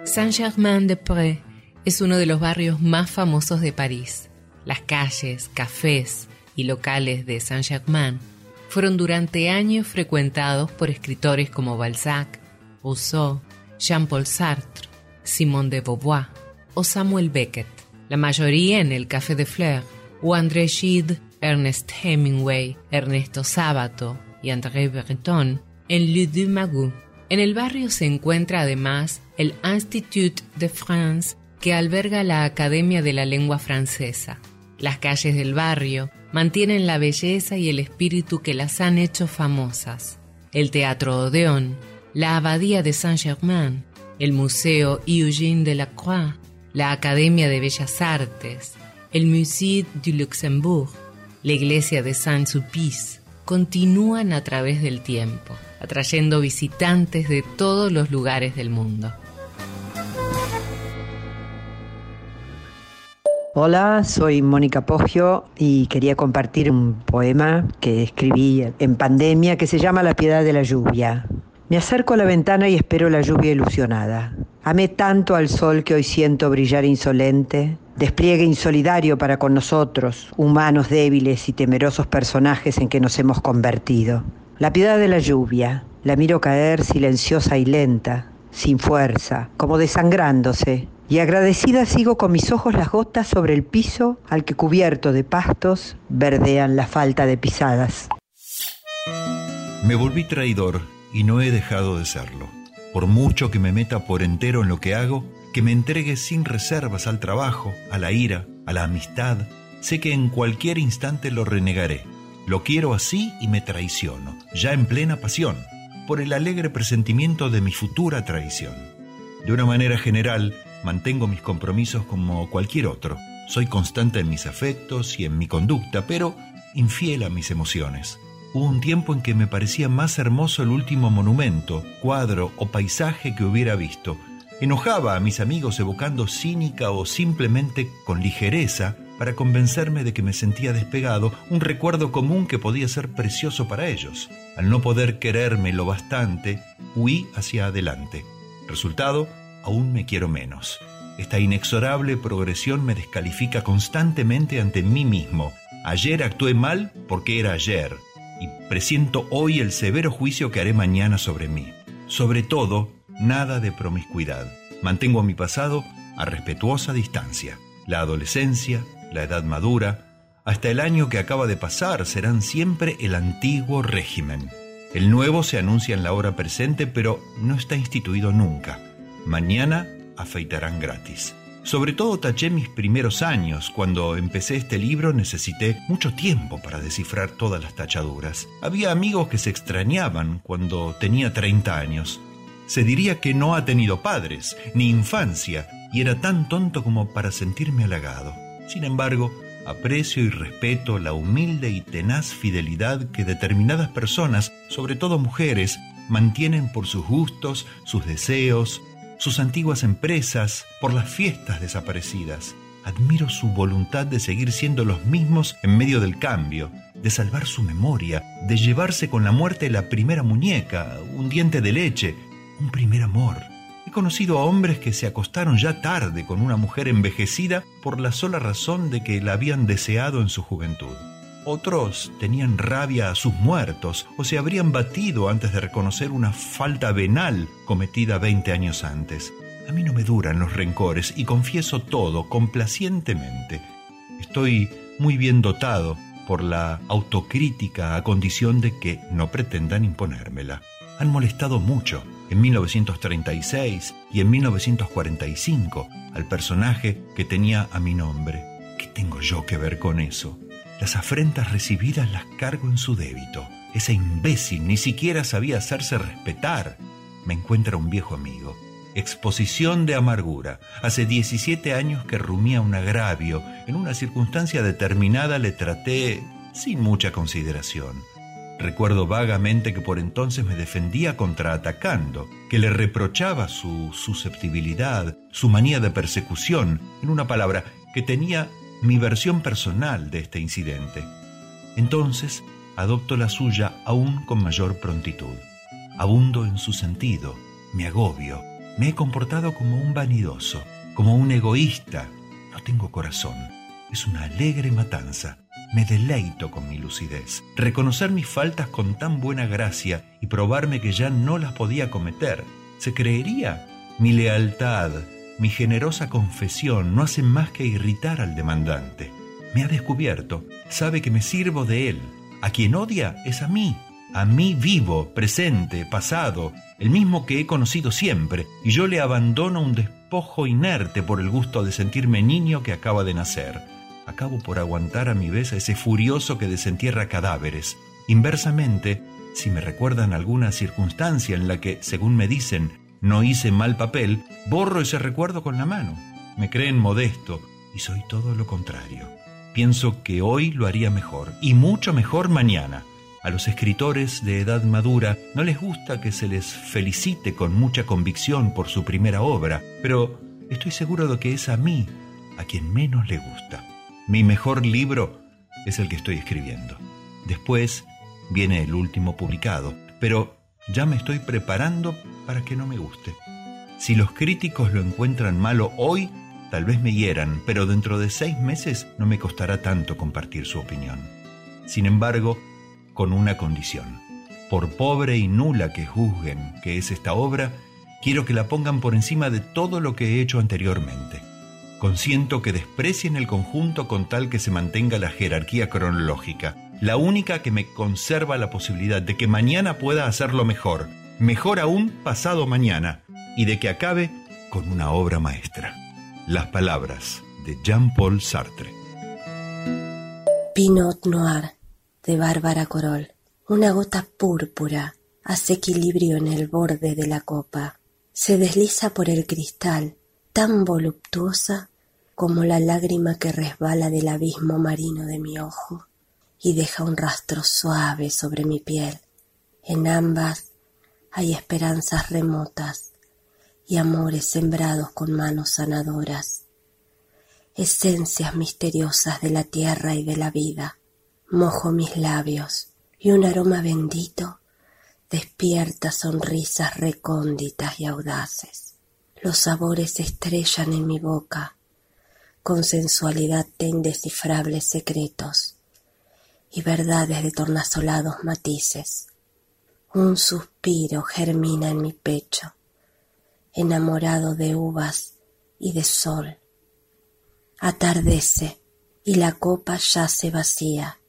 Saint-Germain-des-Prés es uno de los barrios más famosos de París. Las calles, cafés y locales de Saint-Germain fueron durante años frecuentados por escritores como Balzac, Rousseau, Jean-Paul Sartre, Simone de Beauvoir o Samuel Beckett, la mayoría en el Café de Fleurs, o André Gide, Ernest Hemingway, Ernesto Sábato y André Breton en Le du Magus. En el barrio se encuentra además el Institut de France, que alberga la Academia de la Lengua Francesa. Las calles del barrio mantienen la belleza y el espíritu que las han hecho famosas. El Teatro Odeón, la Abadía de Saint-Germain, el Museo Eugène Delacroix, la Academia de Bellas Artes, el Musée du Luxembourg, la Iglesia de Saint-Sulpice, continúan a través del tiempo, atrayendo visitantes de todos los lugares del mundo. Hola, soy Mónica Poggio y quería compartir un poema que escribí en pandemia que se llama La piedad de la lluvia. Me acerco a la ventana y espero la lluvia ilusionada. Amé tanto al sol que hoy siento brillar insolente, despliegue insolidario para con nosotros, humanos débiles y temerosos personajes en que nos hemos convertido. La piedad de la lluvia, la miro caer silenciosa y lenta, sin fuerza, como desangrándose, y agradecida sigo con mis ojos las gotas sobre el piso al que cubierto de pastos verdean la falta de pisadas. Me volví traidor y no he dejado de serlo. Por mucho que me meta por entero en lo que hago, que me entregue sin reservas al trabajo, a la ira, a la amistad, sé que en cualquier instante lo renegaré. Lo quiero así y me traiciono, ya en plena pasión, por el alegre presentimiento de mi futura traición. De una manera general, mantengo mis compromisos como cualquier otro. Soy constante en mis afectos y en mi conducta, pero infiel a mis emociones. Hubo un tiempo en que me parecía más hermoso el último monumento, cuadro o paisaje que hubiera visto. Enojaba a mis amigos evocando cínica o simplemente con ligereza para convencerme de que me sentía despegado, un recuerdo común que podía ser precioso para ellos. Al no poder quererme lo bastante, huí hacia adelante. Resultado, aún me quiero menos. Esta inexorable progresión me descalifica constantemente ante mí mismo. Ayer actué mal porque era ayer, y presiento hoy el severo juicio que haré mañana sobre mí. Sobre todo, nada de promiscuidad. Mantengo a mi pasado a respetuosa distancia. La adolescencia, la edad madura, hasta el año que acaba de pasar serán siempre el antiguo régimen. El nuevo se anuncia en la hora presente, pero no está instituido nunca. Mañana afeitarán gratis. Sobre todo taché mis primeros años. Cuando empecé este libro necesité mucho tiempo para descifrar todas las tachaduras. Había amigos que se extrañaban cuando tenía 30 años. Se diría que no ha tenido padres, ni infancia, y era tan tonto como para sentirme halagado. Sin embargo, aprecio y respeto la humilde y tenaz fidelidad que determinadas personas, sobre todo mujeres, mantienen por sus gustos, sus deseos, sus antiguas empresas, por las fiestas desaparecidas. Admiro su voluntad de seguir siendo los mismos en medio del cambio, de salvar su memoria, de llevarse con la muerte la primera muñeca, un diente de leche, un primer amor. He conocido a hombres que se acostaron ya tarde con una mujer envejecida por la sola razón de que la habían deseado en su juventud. Otros tenían rabia a sus muertos o se habrían batido antes de reconocer una falta venal cometida 20 años antes. A mí no me duran los rencores y confieso todo complacientemente. Estoy muy bien dotado por la autocrítica a condición de que no pretendan imponérmela. Han molestado mucho en 1936 y en 1945 al personaje que tenía a mi nombre. ¿Qué tengo yo que ver con eso? Las afrentas recibidas las cargo en su débito. Ese imbécil ni siquiera sabía hacerse respetar. Me encuentra un viejo amigo. Exposición de amargura. Hace 17 años que rumía un agravio. En una circunstancia determinada le traté sin mucha consideración. Recuerdo vagamente que por entonces me defendía contraatacando, que le reprochaba su susceptibilidad, su manía de persecución, en una palabra, que tenía mi versión personal de este incidente. Entonces adopto la suya aún con mayor prontitud. Abundo en su sentido, me agobio, me he comportado como un vanidoso, como un egoísta. No tengo corazón. Es una alegre matanza. Me deleito con mi lucidez. Reconocer mis faltas con tan buena gracia y probarme que ya no las podía cometer. ¿Se creería? Mi lealtad, mi generosa confesión no hacen más que irritar al demandante. Me ha descubierto, sabe que me sirvo de él. A quien odia es a mí, a mí vivo, presente, pasado, el mismo que he conocido siempre, y yo le abandono un despojo inerte por el gusto de sentirme niño que acaba de nacer. Acabo por aguantar a mi vez a ese furioso que desentierra cadáveres. Inversamente, si me recuerdan alguna circunstancia en la que, según me dicen, no hice mal papel, borro ese recuerdo con la mano. Me creen modesto y soy todo lo contrario. Pienso que hoy lo haría mejor y mucho mejor mañana. A los escritores de edad madura no les gusta que se les felicite con mucha convicción por su primera obra, pero estoy seguro de que es a mí a quien menos le gusta. Mi mejor libro es el que estoy escribiendo. Después viene el último publicado, pero ya me estoy preparando para que no me guste. Si los críticos lo encuentran malo hoy, tal vez me hieran, pero dentro de seis meses no me costará tanto compartir su opinión. Sin embargo, con una condición. Por pobre y nula que juzguen que es esta obra, quiero que la pongan por encima de todo lo que he hecho anteriormente. Consiento que desprecien el conjunto con tal que se mantenga la jerarquía cronológica, la única que me conserva la posibilidad de que mañana pueda hacerlo mejor, mejor aún pasado mañana, y de que acabe con una obra maestra. Las palabras de Jean-Paul Sartre. Pinot Noir de Bárbara Corol. Una gota púrpura hace equilibrio en el borde de la copa. Se desliza por el cristal, tan voluptuosa como la lágrima que resbala del abismo marino de mi ojo y deja un rastro suave sobre mi piel. En ambas hay esperanzas remotas y amores sembrados con manos sanadoras, esencias misteriosas de la tierra y de la vida. Mojo mis labios y un aroma bendito despierta sonrisas recónditas y audaces. Los sabores estrellan en mi boca con sensualidad de indescifrables secretos y verdades de tornasolados matices. Un suspiro germina en mi pecho, enamorado de uvas y de sol. Atardece y la copa yace vacía,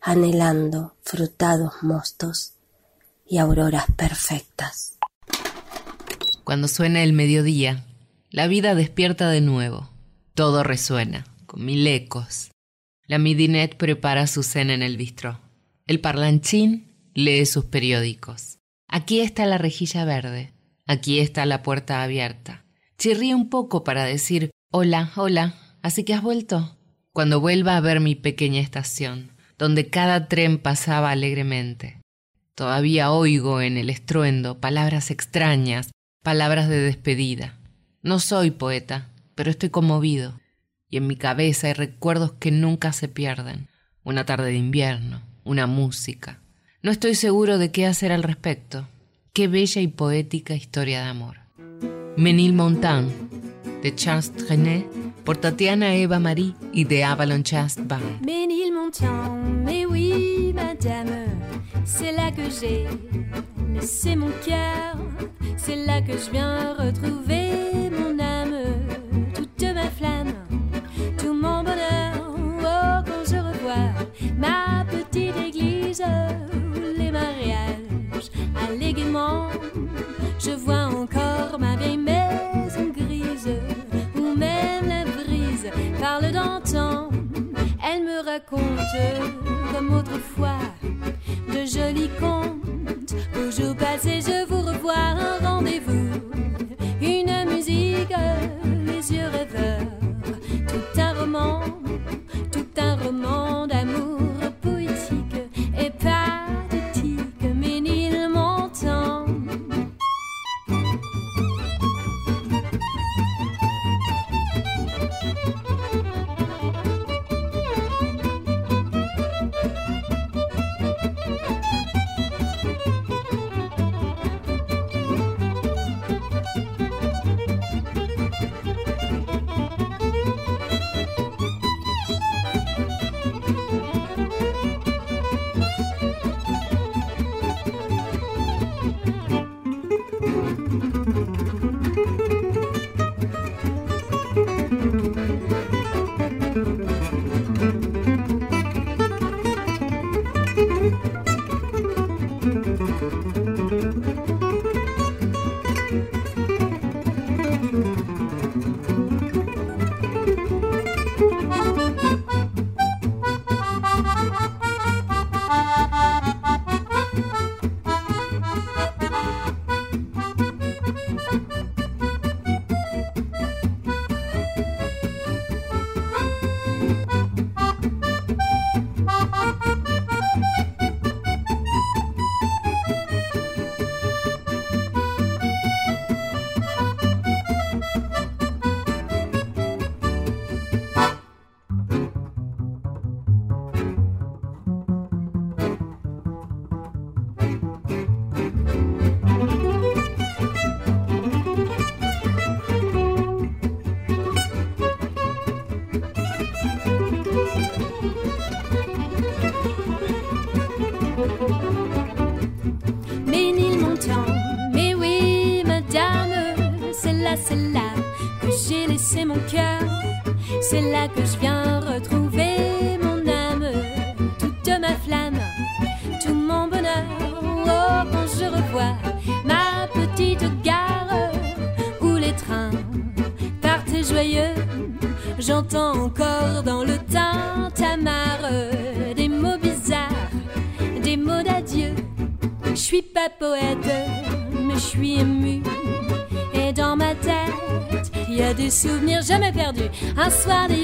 anhelando frutados mostos y auroras perfectas. Cuando suena el mediodía, la vida despierta de nuevo. Todo resuena, con mil ecos. La midinette prepara su cena en el bistró. El parlanchín lee sus periódicos. Aquí está la rejilla verde. Aquí está la puerta abierta. Chirría un poco para decir hola, hola. ¿Así que has vuelto? Cuando vuelva a ver mi pequeña estación, donde cada tren pasaba alegremente. Todavía oigo en el estruendo palabras extrañas, palabras de despedida. No soy poeta, pero estoy conmovido, y en mi cabeza hay recuerdos que nunca se pierden. Una tarde de invierno, una música. No estoy seguro de qué hacer al respecto. Qué bella y poética historia de amor. Menilmontant, de Charles Trenet, por Tatiana Eva Marie y de Avalon Jazz Band. Ménilmontant, mais oui, madame, c'est là que j'ai laissé mon cœur, c'est là que je viens retrouver Elle me raconte, comme autrefois, de jolis contes. Au jour passé, je vous revois un rendez-vous, une musique, les yeux rêveurs, I swear that